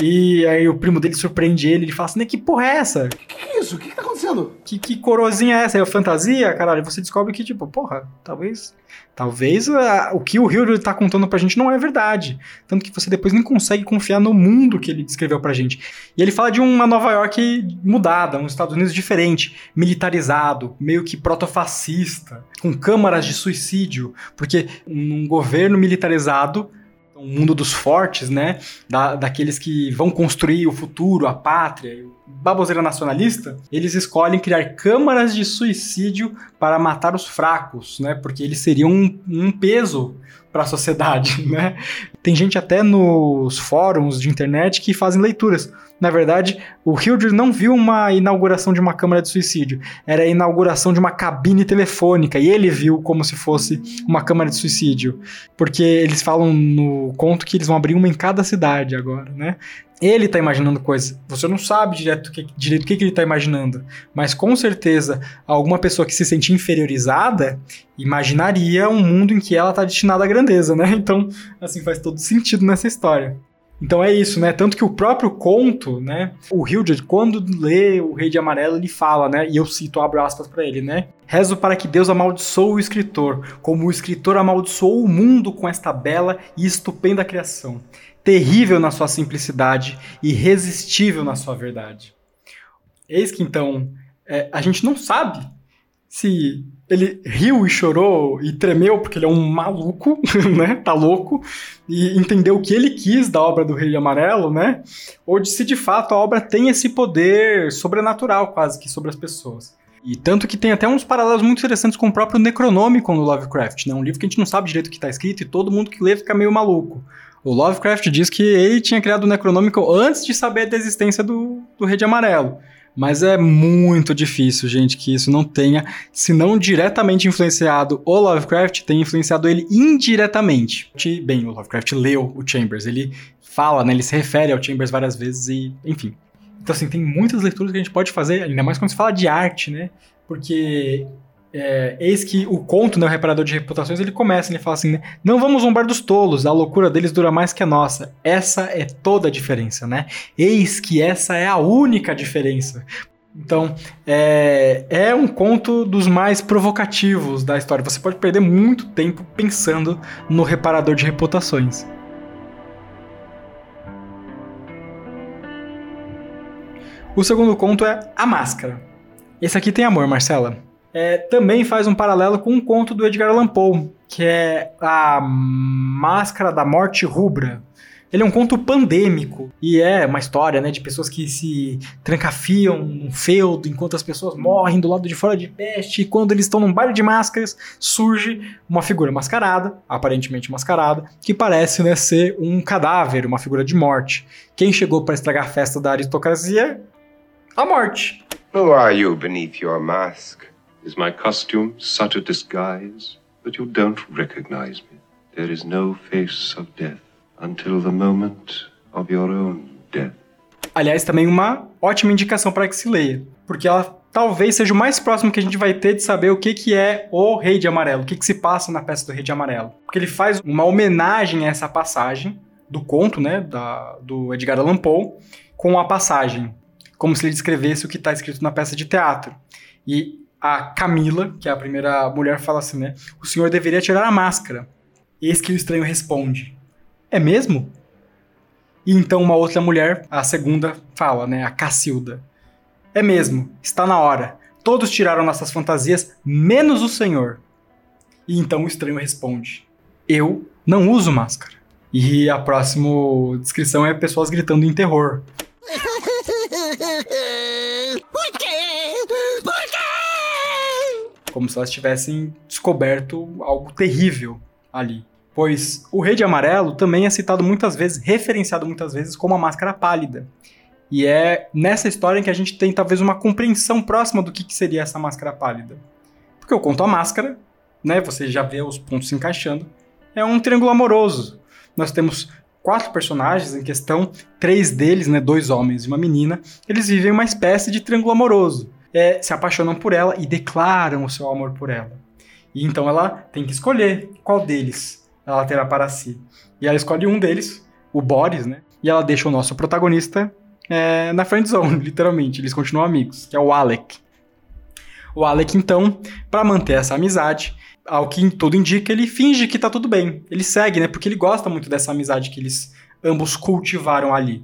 D: E aí o primo dele surpreende ele, ele fala assim, né, que porra é essa?
B: Que é isso? O que, que tá acontecendo?
D: Que, que coroazinha é essa? É fantasia? Caralho, e você descobre que, tipo, porra, talvez... Talvez ah, o que o Hildred tá contando pra gente não é verdade. Tanto que você depois nem consegue confiar no mundo que ele descreveu pra gente. E ele fala de uma Nova York mudada, um Estados Unidos diferente, militarizado, meio que protofascista, com câmaras de suicídio, porque num governo militarizado um mundo dos fortes, né? Da, daqueles que vão construir o futuro, a pátria, baboseira nacionalista, eles escolhem criar câmaras de suicídio para matar os fracos, né? Porque eles seriam um, um peso para a sociedade, *laughs* né? Tem gente até nos fóruns de internet que fazem leituras. Na verdade, o Hildred não viu uma inauguração de uma câmara de suicídio, era a inauguração de uma cabine telefônica e ele viu como se fosse uma câmara de suicídio, porque eles falam no conto que eles vão abrir uma em cada cidade agora, né? Ele tá imaginando coisas. Você não sabe direto, que, direito o que, que ele tá imaginando. Mas com certeza, alguma pessoa que se sente inferiorizada imaginaria um mundo em que ela tá destinada à grandeza, né? Então, assim, faz todo sentido nessa história. Então é isso, né? Tanto que o próprio conto, né? O Hildred, quando lê o Rei de Amarelo, ele fala, né? E eu cito, abro aspas pra ele, né? Rezo para que Deus amaldiçoe o escritor, como o escritor amaldiçoou o mundo com esta bela e estupenda criação. Terrível na sua simplicidade, irresistível na sua verdade. Eis que então, é, a gente não sabe se ele riu e chorou e tremeu porque ele é um maluco, *laughs* né? Tá louco e entendeu o que ele quis da obra do Rei Amarelo, né? Ou de se de fato a obra tem esse poder sobrenatural quase que sobre as pessoas. E tanto que tem até uns paralelos muito interessantes com o próprio Necronômico no Lovecraft, né? Um livro que a gente não sabe direito o que tá escrito e todo mundo que lê fica meio maluco. O Lovecraft diz que ele tinha criado o Necronômico antes de saber da existência do, do Rei de Amarelo. Mas é muito difícil, gente, que isso não tenha, se não diretamente influenciado o Lovecraft, tenha influenciado ele indiretamente. Bem, o Lovecraft leu o Chambers, ele fala, né, ele se refere ao Chambers várias vezes e, enfim. Então, assim, tem muitas leituras que a gente pode fazer, ainda mais quando se fala de arte, né? Porque É, eis que o conto, né, o reparador de reputações, ele começa, ele fala assim, né, não vamos zombar dos tolos, a loucura deles dura mais que a nossa. Essa é toda a diferença, né? Eis que essa é a única diferença. Então, é, é um conto dos mais provocativos da história. Você pode perder muito tempo pensando no reparador de reputações. O segundo conto é A Máscara. Esse aqui tem amor, Marcela. É, também faz um paralelo com um conto do Edgar Allan Poe, que é A Máscara da Morte Rubra. Ele é um conto pandêmico e é uma história né, de pessoas que se trancafiam num feudo enquanto as pessoas morrem do lado de fora de peste. E quando eles estão num baile de máscaras, surge uma figura mascarada, aparentemente mascarada, que parece né, ser um cadáver, uma figura de morte. Quem chegou para estragar a festa da aristocracia? A morte.
Q: Who are you beneath your mask? Is my costume such a disguise that you don't recognize me? There is no face of death until the moment of your own death.
D: Aliás, também uma ótima indicação para que se leia, porque ela talvez seja o mais próximo que a gente vai ter de saber o que, que é o Rei de Amarelo, o que, que se passa na peça do Rei de Amarelo. Porque ele faz uma homenagem a essa passagem do conto, né, da, do Edgar Allan Poe, com a passagem, como se ele descrevesse o que está escrito na peça de teatro. E a Camila, que é a primeira mulher, fala assim, né, o senhor deveria tirar a máscara. Eis que o estranho responde, é mesmo? E então uma outra mulher, a segunda, fala, né? A Cacilda. É mesmo, está na hora. Todos tiraram nossas fantasias, menos o senhor. E então o estranho responde: Eu não uso máscara. E a próxima descrição é pessoas gritando em terror. Como se elas tivessem descoberto algo terrível ali pois o Rei de Amarelo também é citado muitas vezes, referenciado muitas vezes como a Máscara Pálida. E é nessa história que a gente tem talvez uma compreensão próxima do que, que seria essa Máscara Pálida. Porque eu conto a máscara, né? Você já vê os pontos se encaixando. É um triângulo amoroso. Nós temos quatro personagens em questão, três deles, né, dois homens e uma menina, eles vivem uma espécie de triângulo amoroso. É, se apaixonam por ela e declaram o seu amor por ela. E então ela tem que escolher qual deles ela terá para si. E ela escolhe um deles, o Boris, né? E ela deixa o nosso protagonista é, na friend zone, *laughs* literalmente. Eles continuam amigos, que é o Alec. O Alec, então, para manter essa amizade, ao que tudo indica, ele finge que tá tudo bem. Ele segue, né? Porque ele gosta muito dessa amizade que eles ambos cultivaram ali.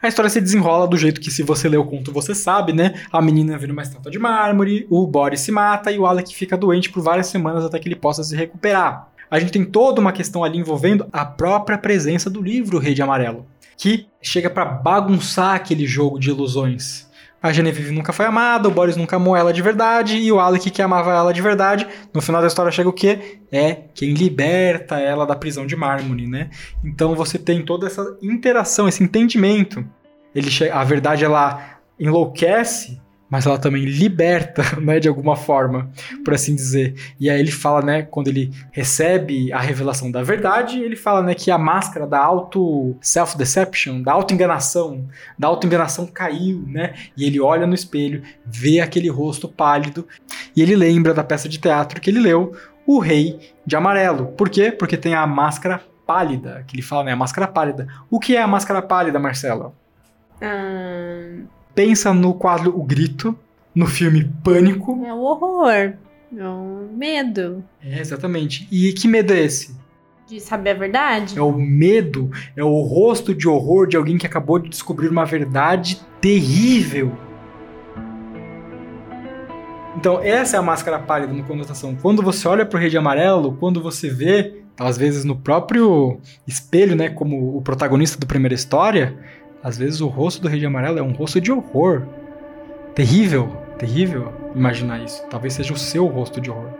D: A história se desenrola do jeito que, se você lê o conto, você sabe, né? A menina vira uma estátua de mármore, o Boris se mata e o Alec fica doente por várias semanas até que ele possa se recuperar a gente tem toda uma questão ali envolvendo a própria presença do livro Rei de Amarelo, que chega para bagunçar aquele jogo de ilusões. A Genevieve nunca foi amada, o Boris nunca amou ela de verdade, e o Alec que amava ela de verdade. No final da história chega o quê? É quem liberta ela da prisão de mármore, né? Então você tem toda essa interação, esse entendimento. Ele a verdade ela enlouquece mas ela também liberta, *laughs* né, de alguma forma, por assim dizer. E aí ele fala, né, quando ele recebe a revelação da verdade, ele fala, né, que a máscara da auto self-deception, da auto-enganação, da auto-enganação caiu, né? E ele olha no espelho, vê aquele rosto pálido e ele lembra da peça de teatro que ele leu, O Rei de Amarelo. Por quê? Porque tem a máscara pálida, que ele fala, né, a máscara pálida. O que é a máscara pálida, Marcela?
E: Hum
D: pensa no quadro O Grito, no filme Pânico.
E: É o horror, é o medo.
D: É, exatamente. E que medo é esse?
E: De saber a verdade?
D: É o medo, é o rosto de horror de alguém que acabou de descobrir uma verdade terrível. Então, essa é a máscara pálida no conotação. Quando você olha pro Rei de Amarelo, quando você vê, às vezes no próprio espelho, né, como o protagonista da primeira história, às vezes o rosto do Rei de Amarelo é um rosto de horror. Terrível, terrível imaginar isso. Talvez seja o seu rosto de horror.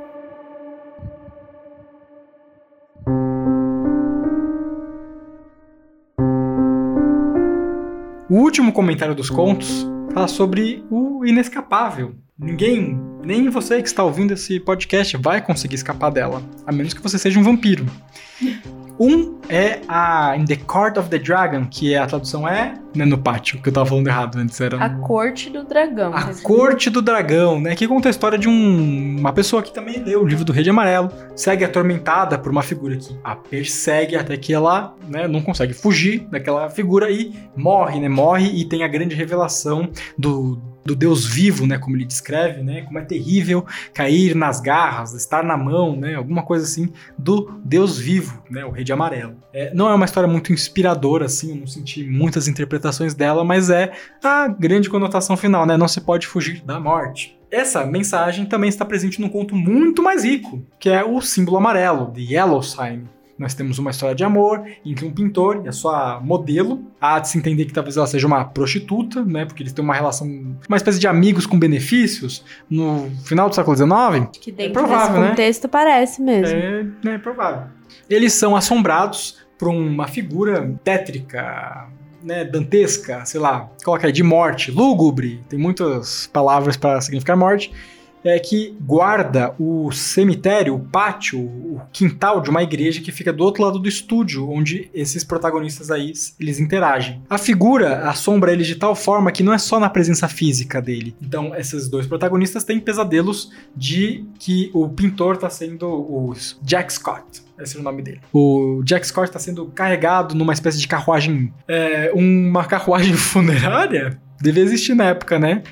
D: O último comentário dos contos fala sobre o inescapável. Ninguém, nem você que está ouvindo esse podcast, vai conseguir escapar dela, a menos que você seja um vampiro. Um é a In the Court of the Dragon, que a tradução é né, no pátio, que eu tava falando errado antes. Era
E: A
D: no-
E: Corte do Dragão.
D: a Corte do Dragão, né? Que conta a história de um- uma pessoa que também leu o livro do Rei de Amarelo, segue atormentada por uma figura que a persegue até que ela né, não consegue fugir daquela figura e morre, né? Morre e tem a grande revelação do, do Deus vivo, né? Como ele descreve, né? Como é terrível cair nas garras, estar na mão, né? Alguma coisa assim do Deus vivo, né? O Rei de Amarelo. É, não é uma história muito inspiradora, assim, eu não senti muitas interpretações dela, mas é a grande conotação final, né? Não se pode fugir da morte. Essa mensagem também está presente num conto muito mais rico, que é o símbolo amarelo, de Yellow Sign. Nós temos uma história de amor entre um pintor e a sua modelo. Há de se entender que talvez ela seja uma prostituta, né? Porque eles têm uma relação, uma espécie de amigos com benefícios no final do século XIX.
E: Que dentro
D: provável,
E: desse
D: né?
E: contexto parece mesmo.
D: É, é provável. Eles são assombrados por uma figura tétrica, né, dantesca, sei lá, coloca aí, de morte, lúgubre, tem muitas palavras para significar morte, é que guarda o cemitério, o pátio, o quintal de uma igreja que fica do outro lado do estúdio, onde esses protagonistas aí eles interagem. A figura assombra eles de tal forma que não é só na presença física dele. Então, esses dois protagonistas têm pesadelos de que o pintor está sendo o Jack Scott. Esse é o nome dele. O Jack Scott está sendo carregado numa espécie de carruagem. é, uma carruagem *laughs* funerária? Devia existir na época, né?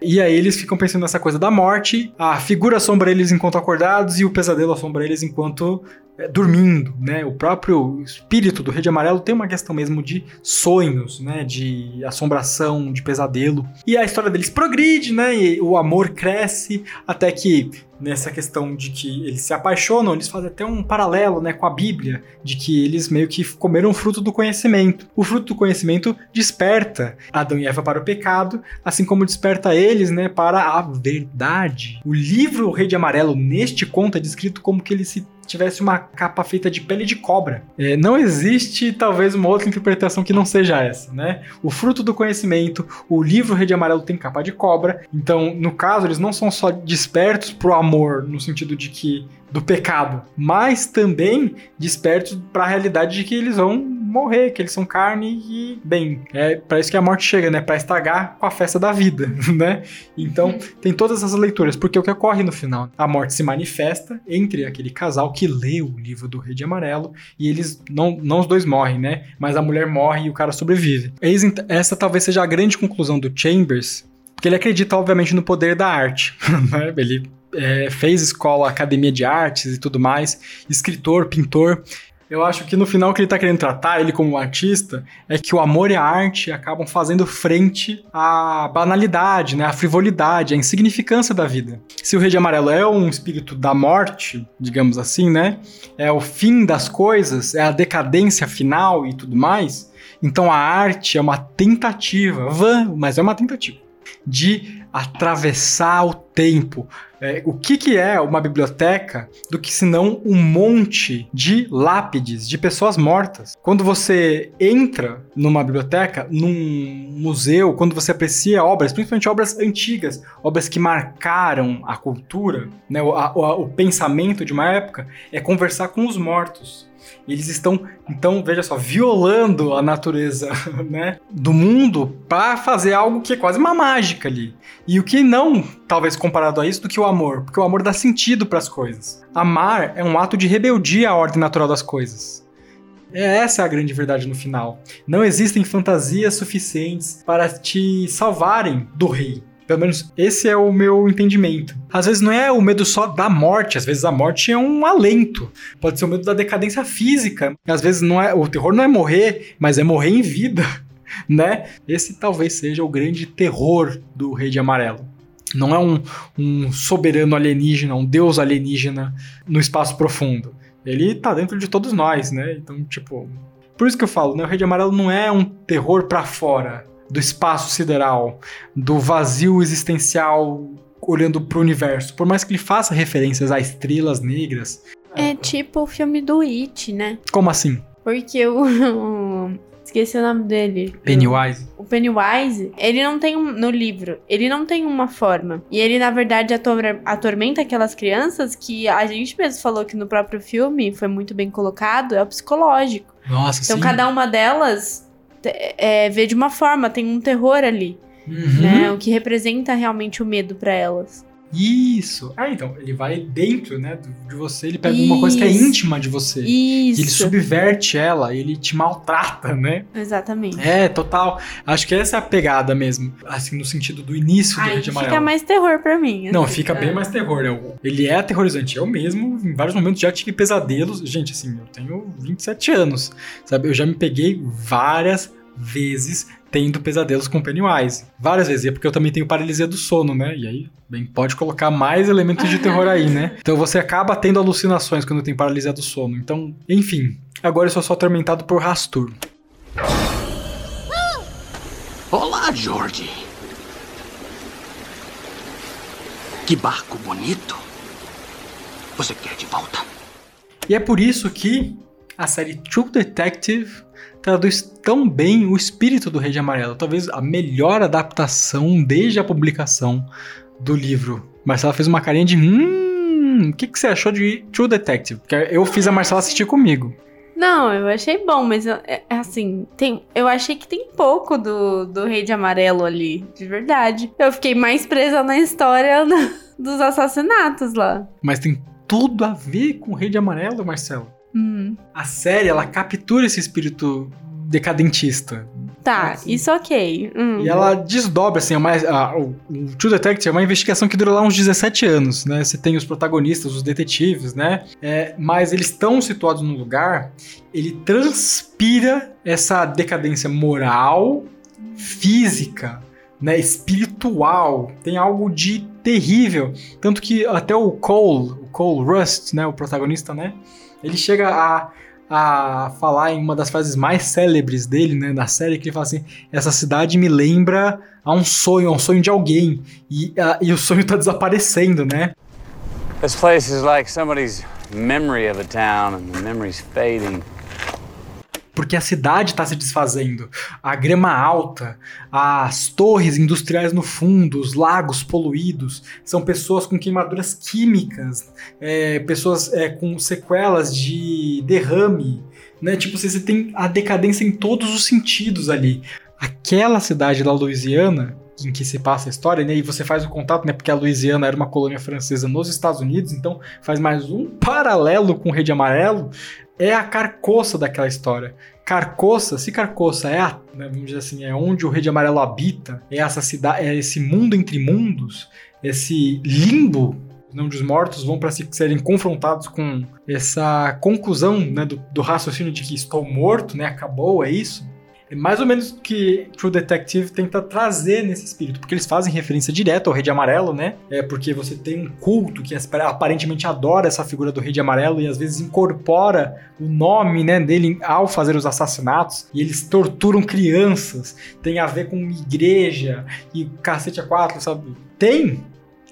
D: E aí eles ficam pensando nessa coisa da morte, a figura assombra eles enquanto acordados e o pesadelo assombra eles enquanto é, dormindo, né? O próprio espírito do Rei de Amarelo tem uma questão mesmo de sonhos, né? De assombração, de pesadelo. E a história deles progride, né? E o amor cresce até que nessa questão de que eles se apaixonam, eles fazem até um paralelo, né, com a Bíblia, de que eles meio que comeram o fruto do conhecimento. O fruto do conhecimento desperta Adão e Eva para o pecado, assim como desperta eles, né, para a verdade. O livro O Rei de Amarelo neste conto é descrito como que ele se tivesse uma capa feita de pele de cobra. É, não existe, talvez, uma outra interpretação que não seja essa, né? O fruto do conhecimento, o livro Rei de Amarelo tem capa de cobra, então, no caso, eles não são só despertos pro amor, no sentido de que do pecado, mas também despertos para a realidade de que eles vão morrer, que eles são carne e bem, é para isso que a morte chega, né? Para estragar com a festa da vida, *laughs* né? Então, tem todas essas leituras, porque o que ocorre no final, a morte se manifesta entre aquele casal que lê o livro do Rei de Amarelo e eles não, não os dois morrem, né? Mas a mulher morre e o cara sobrevive. Eis Essa talvez seja a grande conclusão do Chambers, porque ele acredita obviamente no poder da arte, *laughs* né? Ele é, fez escola, academia de artes e tudo mais, escritor, pintor. Eu acho que no final o que ele tá querendo tratar, ele como artista, é que o amor e a arte acabam fazendo frente à banalidade, né? à frivolidade, à insignificância da vida. Se o Rei de Amarelo é um espírito da morte, digamos assim, né? É o fim das coisas, é a decadência final e tudo mais. Então a arte é uma tentativa, vã, mas é uma tentativa de atravessar o tempo. É, o que, que é uma biblioteca do que senão um monte de lápides de pessoas mortas? Quando você entra numa biblioteca, num museu, quando você aprecia obras, principalmente obras antigas, obras que marcaram a cultura, né, o, a- o- o pensamento de uma época, é conversar com os mortos. Eles estão, então, veja só, violando a natureza *laughs* né, do mundo para fazer algo que é quase uma mágica ali. E o que não, talvez comparado a isso, do que o amor, porque o amor dá sentido para as coisas. Amar é um ato de rebeldia à ordem natural das coisas. É essa a grande verdade no final. Não existem fantasias suficientes para te salvarem do rei. Pelo menos esse é o meu entendimento. Às vezes não é o medo só da morte, às vezes a morte é um alento. Pode ser o medo da decadência física. Às vezes não é, o terror não é morrer, mas é morrer em vida, *laughs* né? Esse talvez seja o grande terror do Rei de Amarelo. Não é um, um soberano alienígena, um deus alienígena no espaço profundo. Ele tá dentro de todos nós, né? Então, tipo. Por isso que eu falo, né? O Rei de Amarelo não é um terror pra fora do espaço sideral, do vazio existencial olhando pro universo. Por mais que ele faça referências a estrelas negras.
E: É tipo o filme do It, né?
D: Como assim?
E: Porque *laughs* o. Esqueci o nome dele.
D: Pennywise.
E: O Pennywise, ele não tem um. No livro, ele não tem uma forma. E ele, na verdade, ator- atormenta aquelas crianças que a gente mesmo falou que no próprio filme foi muito bem colocado, é o psicológico.
D: Nossa,
E: Então
D: sim.
E: cada uma delas é, vê de uma forma, tem um terror ali.
D: Uhum.
E: Né? O que representa realmente o medo pra elas.
D: Isso. Ah, então, ele vai dentro, né, de você, ele pega uma coisa que é
E: Isso.
D: íntima de você.
E: Isso.
D: Ele subverte ela, ele te maltrata, né?
E: Exatamente.
D: É, total. Acho que essa é a pegada mesmo. Assim, no sentido do início do Rede
E: fica
D: Amarelo.
E: mais terror pra mim.
D: Não,
E: assim,
D: fica
E: é.
D: bem mais terror, né? Ele é aterrorizante. Eu mesmo, em vários momentos, já tive pesadelos. Gente, assim, eu tenho 27 anos, sabe? Eu já me peguei várias vezes tendo pesadelos com Pennywise. Várias vezes. E é porque eu também tenho paralisia do sono, né? E aí, bem, pode colocar mais elementos de terror aí, né? *laughs* Então você acaba tendo alucinações quando tem paralisia do sono. Então, enfim. Agora eu sou só atormentado por Rastur.
R: Olá, George. Que barco bonito. Você quer de volta?
D: E é por isso que a série True Detective traduz tão bem o espírito do Rei de Amarelo. Talvez a melhor adaptação desde a publicação do livro. Marcela fez uma carinha de hum, o que, que você achou de True Detective? Porque eu fiz a Marcela assistir comigo.
E: Não, eu achei bom, mas é, é assim, tem, eu achei que tem pouco do, do Rei de Amarelo ali, de verdade. Eu fiquei mais presa na história *laughs* dos assassinatos lá.
D: Mas tem tudo a ver com o Rei de Amarelo, Marcelo.
E: Hum.
D: A série, ela captura esse espírito decadentista.
E: Tá, isso ok. Hum.
D: E ela desdobra, assim, mais, a- o, o True Detective é uma investigação que dura lá uns 17 anos, né? Você tem os protagonistas, os detetives, né? É, mas eles estão situados num lugar, ele transpira essa decadência moral, física, né? Espiritual. Tem algo de terrível. Tanto que até o Cole, o Cole Rust, né? O protagonista, né? Ele chega a a falar em uma das frases mais célebres dele, né, na série, que ele fala assim: essa cidade me lembra a um sonho, a um sonho de alguém. E, a- e o sonho tá desaparecendo, né?
S: This place is like somebody's memory of a town, and the memory's fading.
D: Porque a cidade está se desfazendo. A grama alta, as torres industriais no fundo, os lagos poluídos, são pessoas com queimaduras químicas, é, pessoas é, com sequelas de derrame, né? Tipo, você tem a decadência em todos os sentidos ali. Aquela cidade da Louisiana, em que se passa a história, né? E você faz o contato, né? Porque a Louisiana era uma colônia francesa nos Estados Unidos, então faz mais um paralelo com o Rede Amarelo. É a carcoça daquela história. Carcoça, se Carcoça é, a, né, vamos dizer assim, é onde o Rei de Amarelo habita, é essa cidade, é esse mundo entre mundos, esse limbo onde os mortos vão para serem confrontados com essa conclusão né, do, do raciocínio de que estou morto, né, acabou, é isso. É mais ou menos que True Detective tenta trazer nesse espírito, porque eles fazem referência direta ao Rei de Amarelo, né? É porque você tem um culto que aparentemente adora essa figura do Rei de Amarelo e às vezes incorpora o nome né, dele ao fazer os assassinatos. E eles torturam crianças, tem a ver com igreja e cacete a quatro, sabe? Tem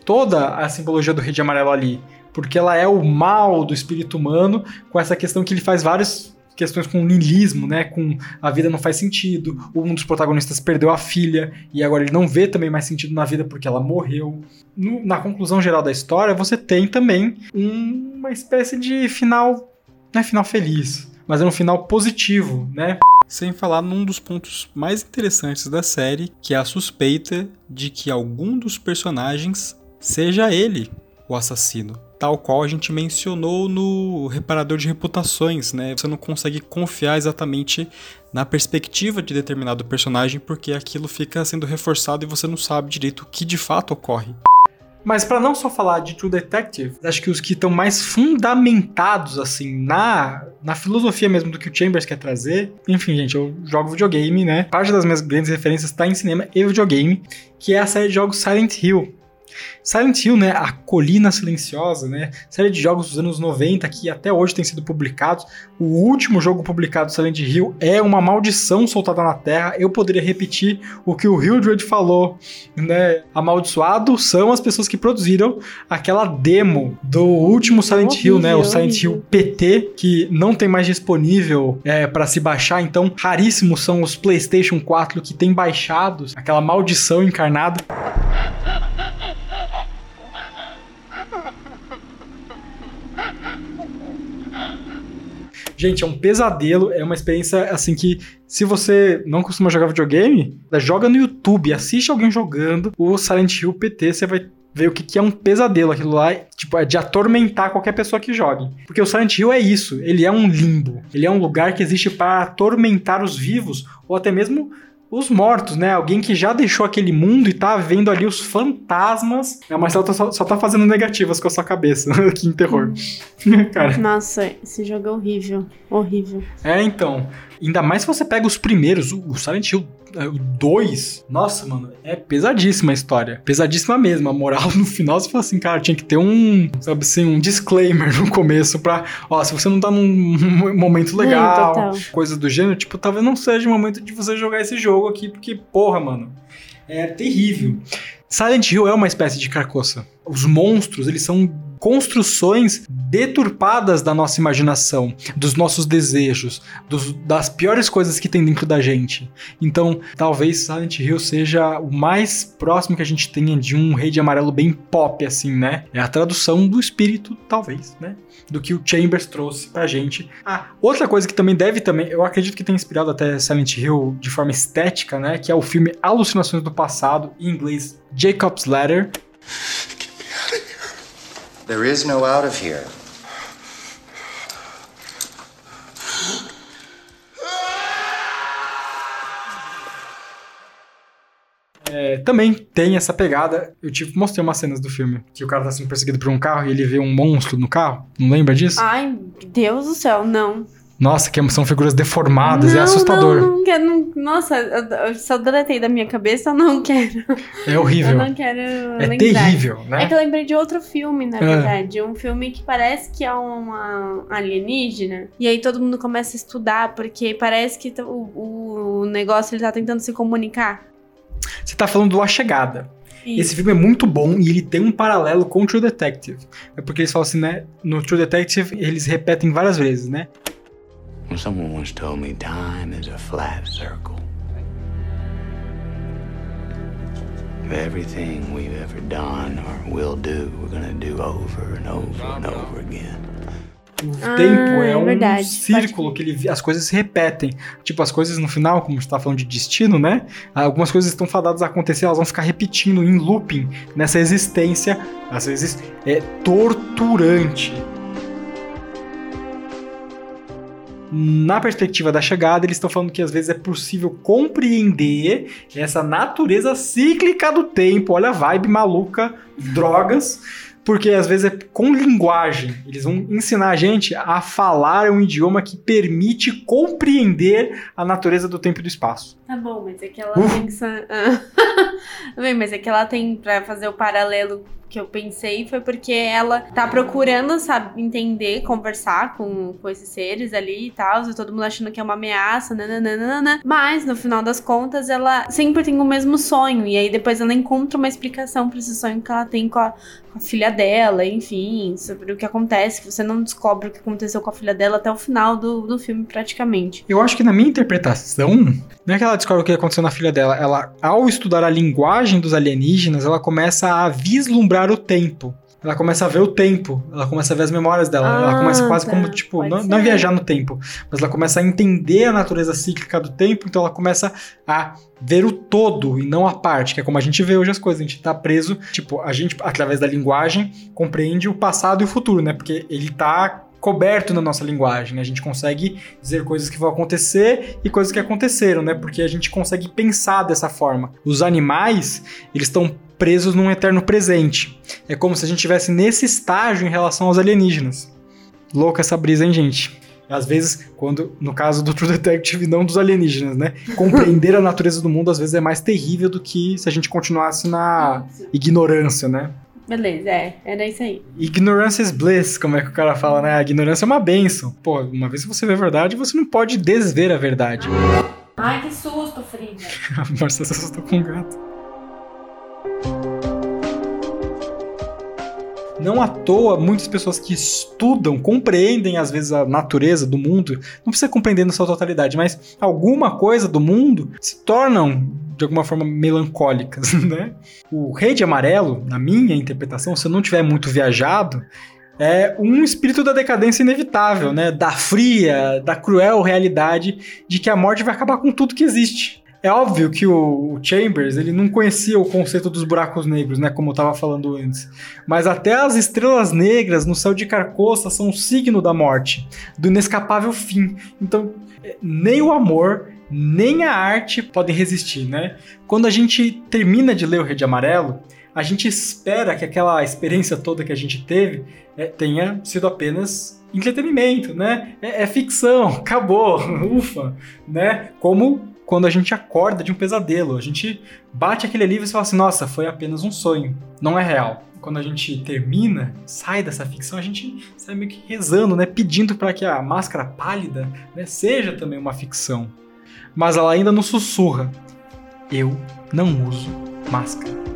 D: toda a simbologia do Rei de Amarelo ali, porque ela é o mal do espírito humano com essa questão que ele faz vários questões com niilismo, né? Com a vida não faz sentido. Um dos protagonistas perdeu a filha e agora ele não vê também mais sentido na vida porque ela morreu. No- na conclusão geral da história, você tem também um- uma espécie de final, não é final feliz, mas é um final positivo, né? Sem falar num dos pontos mais interessantes da série, que é a suspeita de que algum dos personagens seja ele o assassino. Tal qual a gente mencionou no reparador de reputações, né? Você não consegue confiar exatamente na perspectiva de determinado personagem porque aquilo fica sendo reforçado e você não sabe direito o que de fato ocorre. Mas para não só falar de True Detective, acho que os que estão mais fundamentados assim na, na filosofia mesmo do que o Chambers quer trazer. Enfim, gente, eu jogo videogame, né? Parte das minhas grandes referências está em cinema e videogame, que é a série de jogos Silent Hill. Silent Hill, né, a colina silenciosa, né, série de jogos dos anos 90 que até hoje têm sido publicados. O último jogo publicado Silent Hill é uma maldição soltada na Terra. Eu poderia repetir o que o Hildred falou, né? Amaldiçoado são as pessoas que produziram aquela demo do último Silent Hill, né, o Silent Hill PT, que não tem mais disponível é, para se baixar. Então, raríssimos são os PlayStation 4 que tem baixados aquela maldição encarnada. Gente, é um pesadelo, é uma experiência assim que se você não costuma jogar videogame, joga no YouTube, assiste alguém jogando o Silent Hill PT, você vai ver o que, que é um pesadelo aquilo lá, tipo, é de atormentar qualquer pessoa que jogue. Porque o Silent Hill é isso, ele é um limbo, ele é um lugar que existe para atormentar os vivos ou até mesmo os mortos, né? Alguém que já deixou aquele mundo e tá vendo ali os fantasmas. A Marcela tá só, só tá fazendo negativas com a sua cabeça. *laughs* que terror. *laughs* Cara.
E: Nossa, esse jogo é horrível. Horrível.
D: É, então. Ainda mais se você pega os primeiros, o Silent Hill 2. Nossa, mano, é pesadíssima a história. Pesadíssima mesmo. A moral *laughs* no final, você fala assim, cara, tinha que ter um, sabe assim, um disclaimer no começo pra, ó, se você não tá num *laughs* momento legal, é, coisa do gênero, tipo, talvez não seja o momento de você jogar esse jogo aqui, porque, porra, mano, é terrível. Silent Hill é uma espécie de carcoça. Os monstros, eles são construções deturpadas da nossa imaginação, dos nossos desejos, dos, das piores coisas que tem dentro da gente. Então, talvez Silent Hill seja o mais próximo que a gente tenha de um rei de amarelo bem pop, assim, né? É a tradução do espírito, talvez, né? Do que o Chambers trouxe pra gente. Ah, outra coisa que também deve também, eu acredito que tenha inspirado até Silent Hill de forma estética, né? Que é o filme Alucinações do Passado, em inglês Jacob's Ladder.
T: There is no out of here.
D: É, também tem essa pegada. Eu te mostrei umas cenas do filme. Que o cara tá sendo perseguido por um carro e ele vê um monstro no carro. Não lembra disso?
E: Ai, Deus do céu, não.
D: Nossa, que são figuras deformadas, é
E: Não,
D: assustador.
E: Não, não quero. não- nossa, eu, eu só deletei da minha cabeça, eu não *laughs* quero.
D: É horrível.
E: Eu não quero
D: É
E: lembrar.
D: terrível, né?
E: É que eu lembrei de outro filme, na
D: É.
E: verdade. Um filme que parece que é uma alienígena. E aí todo mundo começa a estudar, porque parece que o, o negócio ele tá tentando se comunicar.
D: Você tá falando do A Chegada.
E: Isso.
D: Esse filme é muito bom e ele tem um paralelo com o True Detective. É porque eles falam assim, né? No True Detective, eles repetem várias vezes, né?
S: Well, someone once told me time is a flat circle. Everything we've ever done or will do, we're gonna do over and over and over again.
D: O
E: Ah,
D: tempo é
E: é
D: um
E: verdade,
D: círculo que ele, as coisas se repetem. Tipo, as coisas no final, como você tá falando de destino, né? Algumas coisas estão fadadas a acontecer, elas vão ficar repetindo em looping nessa existência. Às vezes é torturante. Na perspectiva da chegada, eles estão falando que às vezes é possível compreender essa natureza cíclica do tempo. Olha a vibe maluca, drogas. Porque às vezes é com linguagem. Eles vão ensinar a gente a falar um idioma que permite compreender a natureza do tempo e do espaço.
E: Tá bom, mas é que ela
D: Uh.
E: tem que. *laughs* Bem, mas é que ela tem, pra fazer o paralelo que eu pensei, foi porque ela tá procurando, sabe, entender, conversar com, com esses seres ali e tal, e todo mundo achando que é uma ameaça, nananana. Mas, no final das contas, ela sempre tem o mesmo sonho, e aí depois ela encontra uma explicação pra esse sonho que ela tem com a, com a filha dela, enfim, sobre o que acontece, você não descobre o que aconteceu com a filha dela até o final do, do filme, praticamente.
D: Eu acho que na minha interpretação, não é que ela descobre o que aconteceu na filha dela, ela, ao estudar a linguagem dos alienígenas, ela começa a vislumbrar o tempo. Ela começa a ver o tempo, ela começa a ver as memórias dela. ela
E: Ah,
D: começa quase
E: tá.
D: como, tipo,
E: Pode
D: não, não viajar no tempo, mas ela começa a entender a natureza cíclica do tempo, então ela começa a ver o todo e não a parte, que é como a gente vê hoje as coisas. A gente tá preso, tipo, a gente, através da linguagem, compreende o passado e o futuro, né? Porque ele tá coberto na nossa linguagem, né? A gente consegue dizer coisas que vão acontecer e coisas que aconteceram, né? Porque a gente consegue pensar dessa forma. Os animais, eles estão presos num eterno presente. É como se a gente estivesse nesse estágio em relação aos alienígenas. Louca essa brisa, hein, gente? Às vezes, quando, no caso do True Detective, não dos alienígenas, né? *laughs* Compreender a natureza do mundo às vezes é mais terrível do que se a gente continuasse na ignorância, né?
E: Beleza, é, era isso aí.
D: Ignorance is bliss, como é que o cara fala, né? A ignorância é uma benção. Pô, uma vez que você vê a verdade, você não pode desver a verdade.
E: Ai, que susto, Frida.
D: A Marcela se assustou com um gato. Não à toa, muitas pessoas que estudam, compreendem às vezes a natureza do mundo, não precisa compreender na sua totalidade, mas alguma coisa do mundo se tornam de alguma forma melancólicas, *laughs* né? O Rei de Amarelo, na minha interpretação, se eu não tiver muito viajado, é um espírito da decadência inevitável, né? Da fria, da cruel realidade de que a morte vai acabar com tudo que existe. É óbvio que o Chambers ele não conhecia o conceito dos buracos negros, né? Como eu estava falando antes. Mas até as estrelas negras no céu de Carcoça são um signo da morte, do inescapável fim. Então, nem o amor, nem a arte podem resistir, né? Quando a gente termina de ler o Rei de Amarelo, a gente espera que aquela experiência toda que a gente teve é, tenha sido apenas entretenimento, né? É, é ficção, *laughs* acabou, *laughs* ufa, né? Como quando a gente acorda de um pesadelo, a gente bate aquele livro e fala assim, nossa, foi apenas um sonho, não é real. Quando a gente termina, sai dessa ficção, a gente sai meio que rezando, né? Pedindo para que a máscara pálida né, seja também uma ficção. Mas ela ainda nos sussurra: Eu não uso máscara.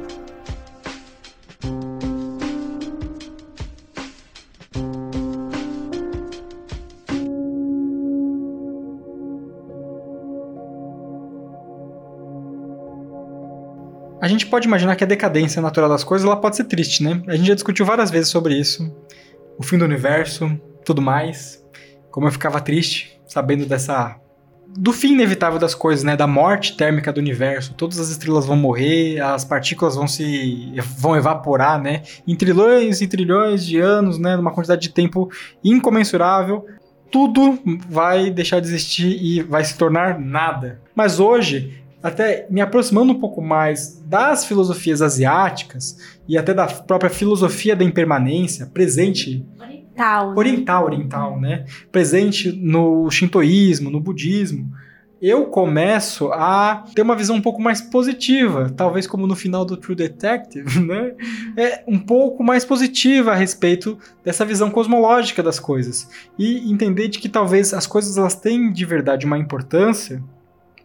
D: A gente pode imaginar que a decadência natural das coisas ela pode ser triste, né? A gente já discutiu várias vezes sobre isso. O fim do universo, tudo mais. Como eu ficava triste sabendo dessa do fim inevitável das coisas, né? Da morte térmica do universo. Todas as estrelas vão morrer, as partículas vão se vão evaporar, né? Em trilhões e trilhões de anos, né? Numa quantidade de tempo incomensurável. Tudo vai deixar de existir e vai se tornar nada. Mas hoje, até me aproximando um pouco mais das filosofias asiáticas e até da própria filosofia da impermanência presente
E: oriental, né?
D: oriental, oriental, né? Presente no shintoísmo, no budismo. Eu começo a ter uma visão um pouco mais positiva, talvez como no final do True Detective, *laughs* né? É um pouco mais positiva a respeito dessa visão cosmológica das coisas e entender de que talvez as coisas elas têm de verdade uma importância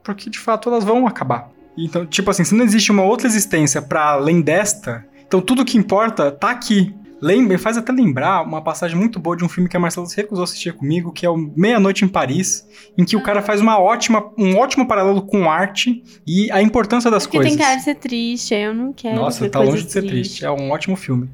D: porque de fato elas vão acabar. Então, tipo assim, se não existe uma outra existência para além desta, então tudo que importa tá aqui. Lembra, faz até lembrar uma passagem muito boa de um filme que a Marcela se recusou a assistir comigo, que é o Meia-Noite em Paris, em que o cara faz uma ótima, um ótimo paralelo com arte e a importância das
E: Porque
D: coisas.
E: tem cara de ser triste, eu não quero
D: Nossa, tá longe de ser triste. É um ótimo filme.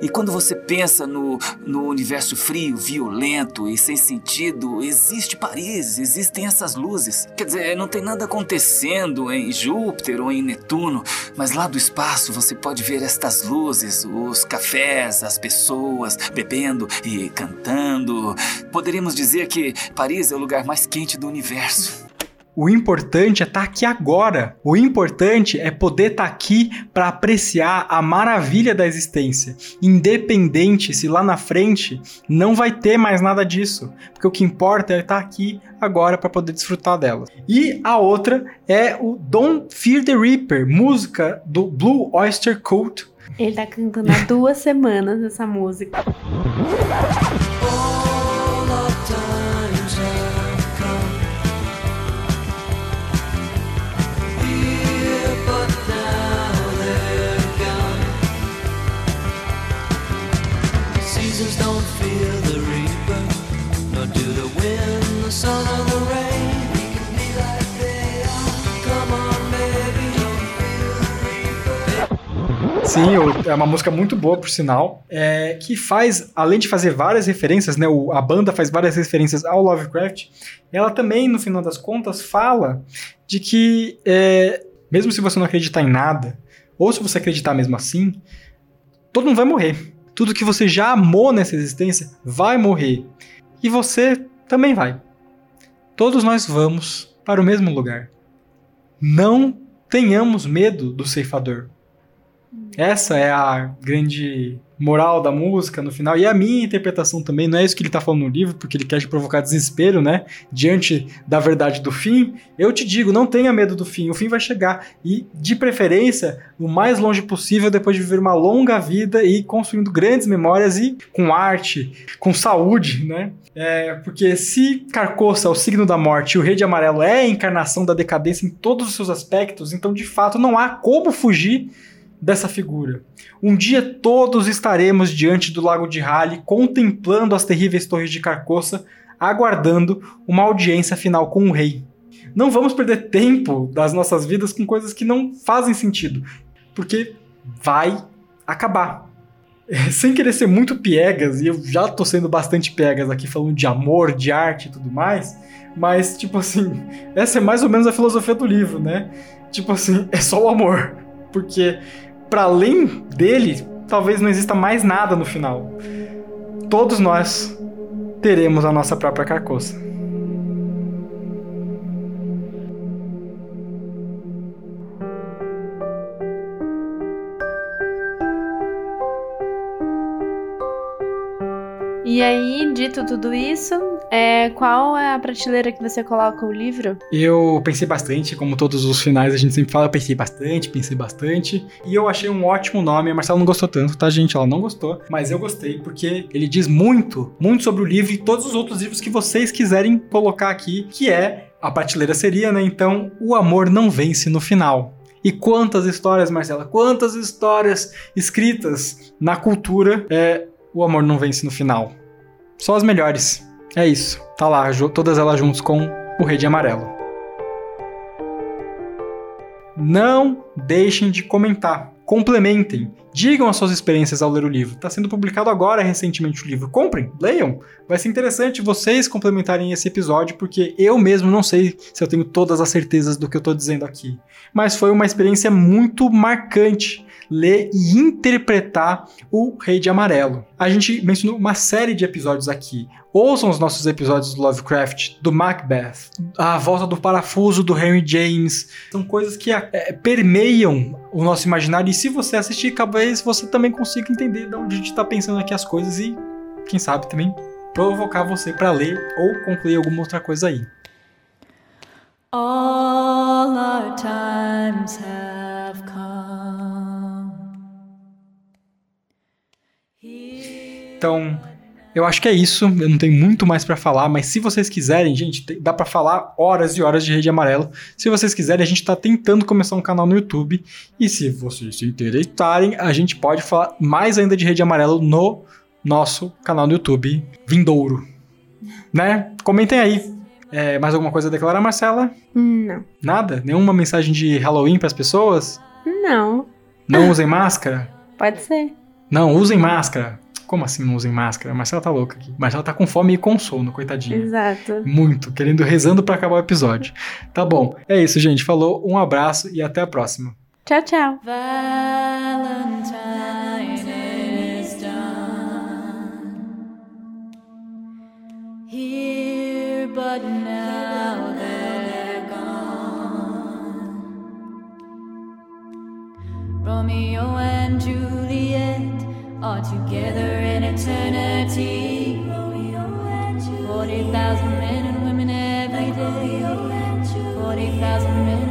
U: E quando você pensa no, no universo frio, violento e sem sentido, existe Paris, existem essas luzes. Quer dizer, não tem nada acontecendo em Júpiter ou em Netuno, mas lá do espaço você pode ver estas luzes, os cafés, as pessoas bebendo e cantando. Poderíamos dizer que Paris é o lugar mais quente do universo.
D: O importante é estar aqui agora. O importante é poder estar aqui para apreciar a maravilha da existência, independente se lá na frente não vai ter mais nada disso, porque o que importa é estar aqui agora para poder desfrutar dela. E a outra é o Don't Fear the Reaper, música do Blue Oyster Cult.
E: Ele tá cantando há duas semanas essa música. *laughs*
P: Don't fear the reaper, nor do the wind, the sun, or the rain.
D: Sim, é uma música muito boa, por sinal, é, que faz, além de fazer várias referências, né, o- a banda faz várias referências ao Lovecraft, ela também, no final das contas, fala de que, é, mesmo se você não acreditar em nada, ou se você acreditar mesmo assim, todo mundo vai morrer. Tudo que você já amou nessa existência vai morrer. E você também vai. Todos nós vamos para o mesmo lugar. Não tenhamos medo do ceifador. Essa é a grande moral da música no final. E a minha interpretação também, não é isso que ele tá falando no livro, porque ele quer te provocar desespero, né? Diante da verdade do fim. Eu te digo, não tenha medo do fim. O fim vai chegar. E, de preferência, o mais longe possível, depois de viver uma longa vida e construindo grandes memórias e com arte, com saúde, né? É, porque se Carcoça é o signo da morte e o Rei de Amarelo é a encarnação da decadência em todos os seus aspectos, então de fato não há como fugir dessa figura. Um dia todos estaremos diante do Lago de Rale, contemplando as terríveis torres de Carcoça, aguardando uma audiência final com o rei. Não vamos perder tempo das nossas vidas com coisas que não fazem sentido, porque vai acabar. Sem querer ser muito piegas, e eu já tô sendo bastante piegas aqui falando de amor, de arte e tudo mais, mas tipo assim, essa é mais ou menos a filosofia do livro, né? Tipo assim, é só o amor. Porque para além dele, talvez não exista mais nada no final. Todos nós teremos a nossa própria carcoça.
E: E aí, dito tudo isso, é, qual é a prateleira que você coloca o livro?
D: Eu pensei bastante, como todos os finais a gente sempre fala, eu pensei bastante, pensei bastante. E eu achei um ótimo nome. A Marcela não gostou tanto, tá, gente? Ela não gostou. Mas eu gostei, porque ele diz muito, muito sobre o livro e todos os outros livros que vocês quiserem colocar aqui, que é. A prateleira seria, né? Então, o amor não vence no final. E quantas histórias, Marcela, quantas histórias escritas na cultura é o amor não vence no final. Só as melhores. É isso. Tá lá, todas elas juntos com o Rei de Amarelo. Não deixem de comentar. Complementem. Digam as suas experiências ao ler o livro. Está sendo publicado agora recentemente o livro. Comprem, leiam. Vai ser interessante vocês complementarem esse episódio, porque eu mesmo não sei se eu tenho todas as certezas do que eu estou dizendo aqui. Mas foi uma experiência muito marcante ler e interpretar o Rei de Amarelo. A gente mencionou uma série de episódios aqui. Ouçam os nossos episódios do Lovecraft, do Macbeth, a volta do parafuso do Henry James. São coisas que é, permeiam o nosso imaginário. E se você assistir, talvez você também consiga entender de onde a gente está pensando aqui as coisas e, quem sabe, também provocar você para ler ou concluir alguma outra coisa aí.
P: All our times have
D: Então, eu acho que é isso. Eu não tenho muito mais pra falar, mas se vocês quiserem, gente, dá pra falar horas e horas de Rede Amarelo. Se vocês quiserem, a gente tá tentando começar um canal no YouTube. E se vocês se interessarem, a gente pode falar mais ainda de Rede Amarelo no nosso canal no YouTube, Vindouro. Né? Comentem aí. É, mais alguma coisa a declarar, Marcela?
E: Não.
D: Nada? Nenhuma mensagem de Halloween pras pessoas?
E: Não.
D: Não usem máscara?
E: Pode ser.
D: Não, usem máscara. Como assim não usem máscara? Marcela tá louca aqui. Marcela tá com fome e com sono, coitadinha.
E: Exato.
D: Muito, querendo, rezando pra acabar o episódio. Tá bom, é isso, gente. Falou, um abraço e até a próxima.
E: Tchau, tchau.
P: Valentine is done. Here, but now they're gone. Romeo and Juliet are together in eternity. Forty thousand men and women every day. Forty thousand men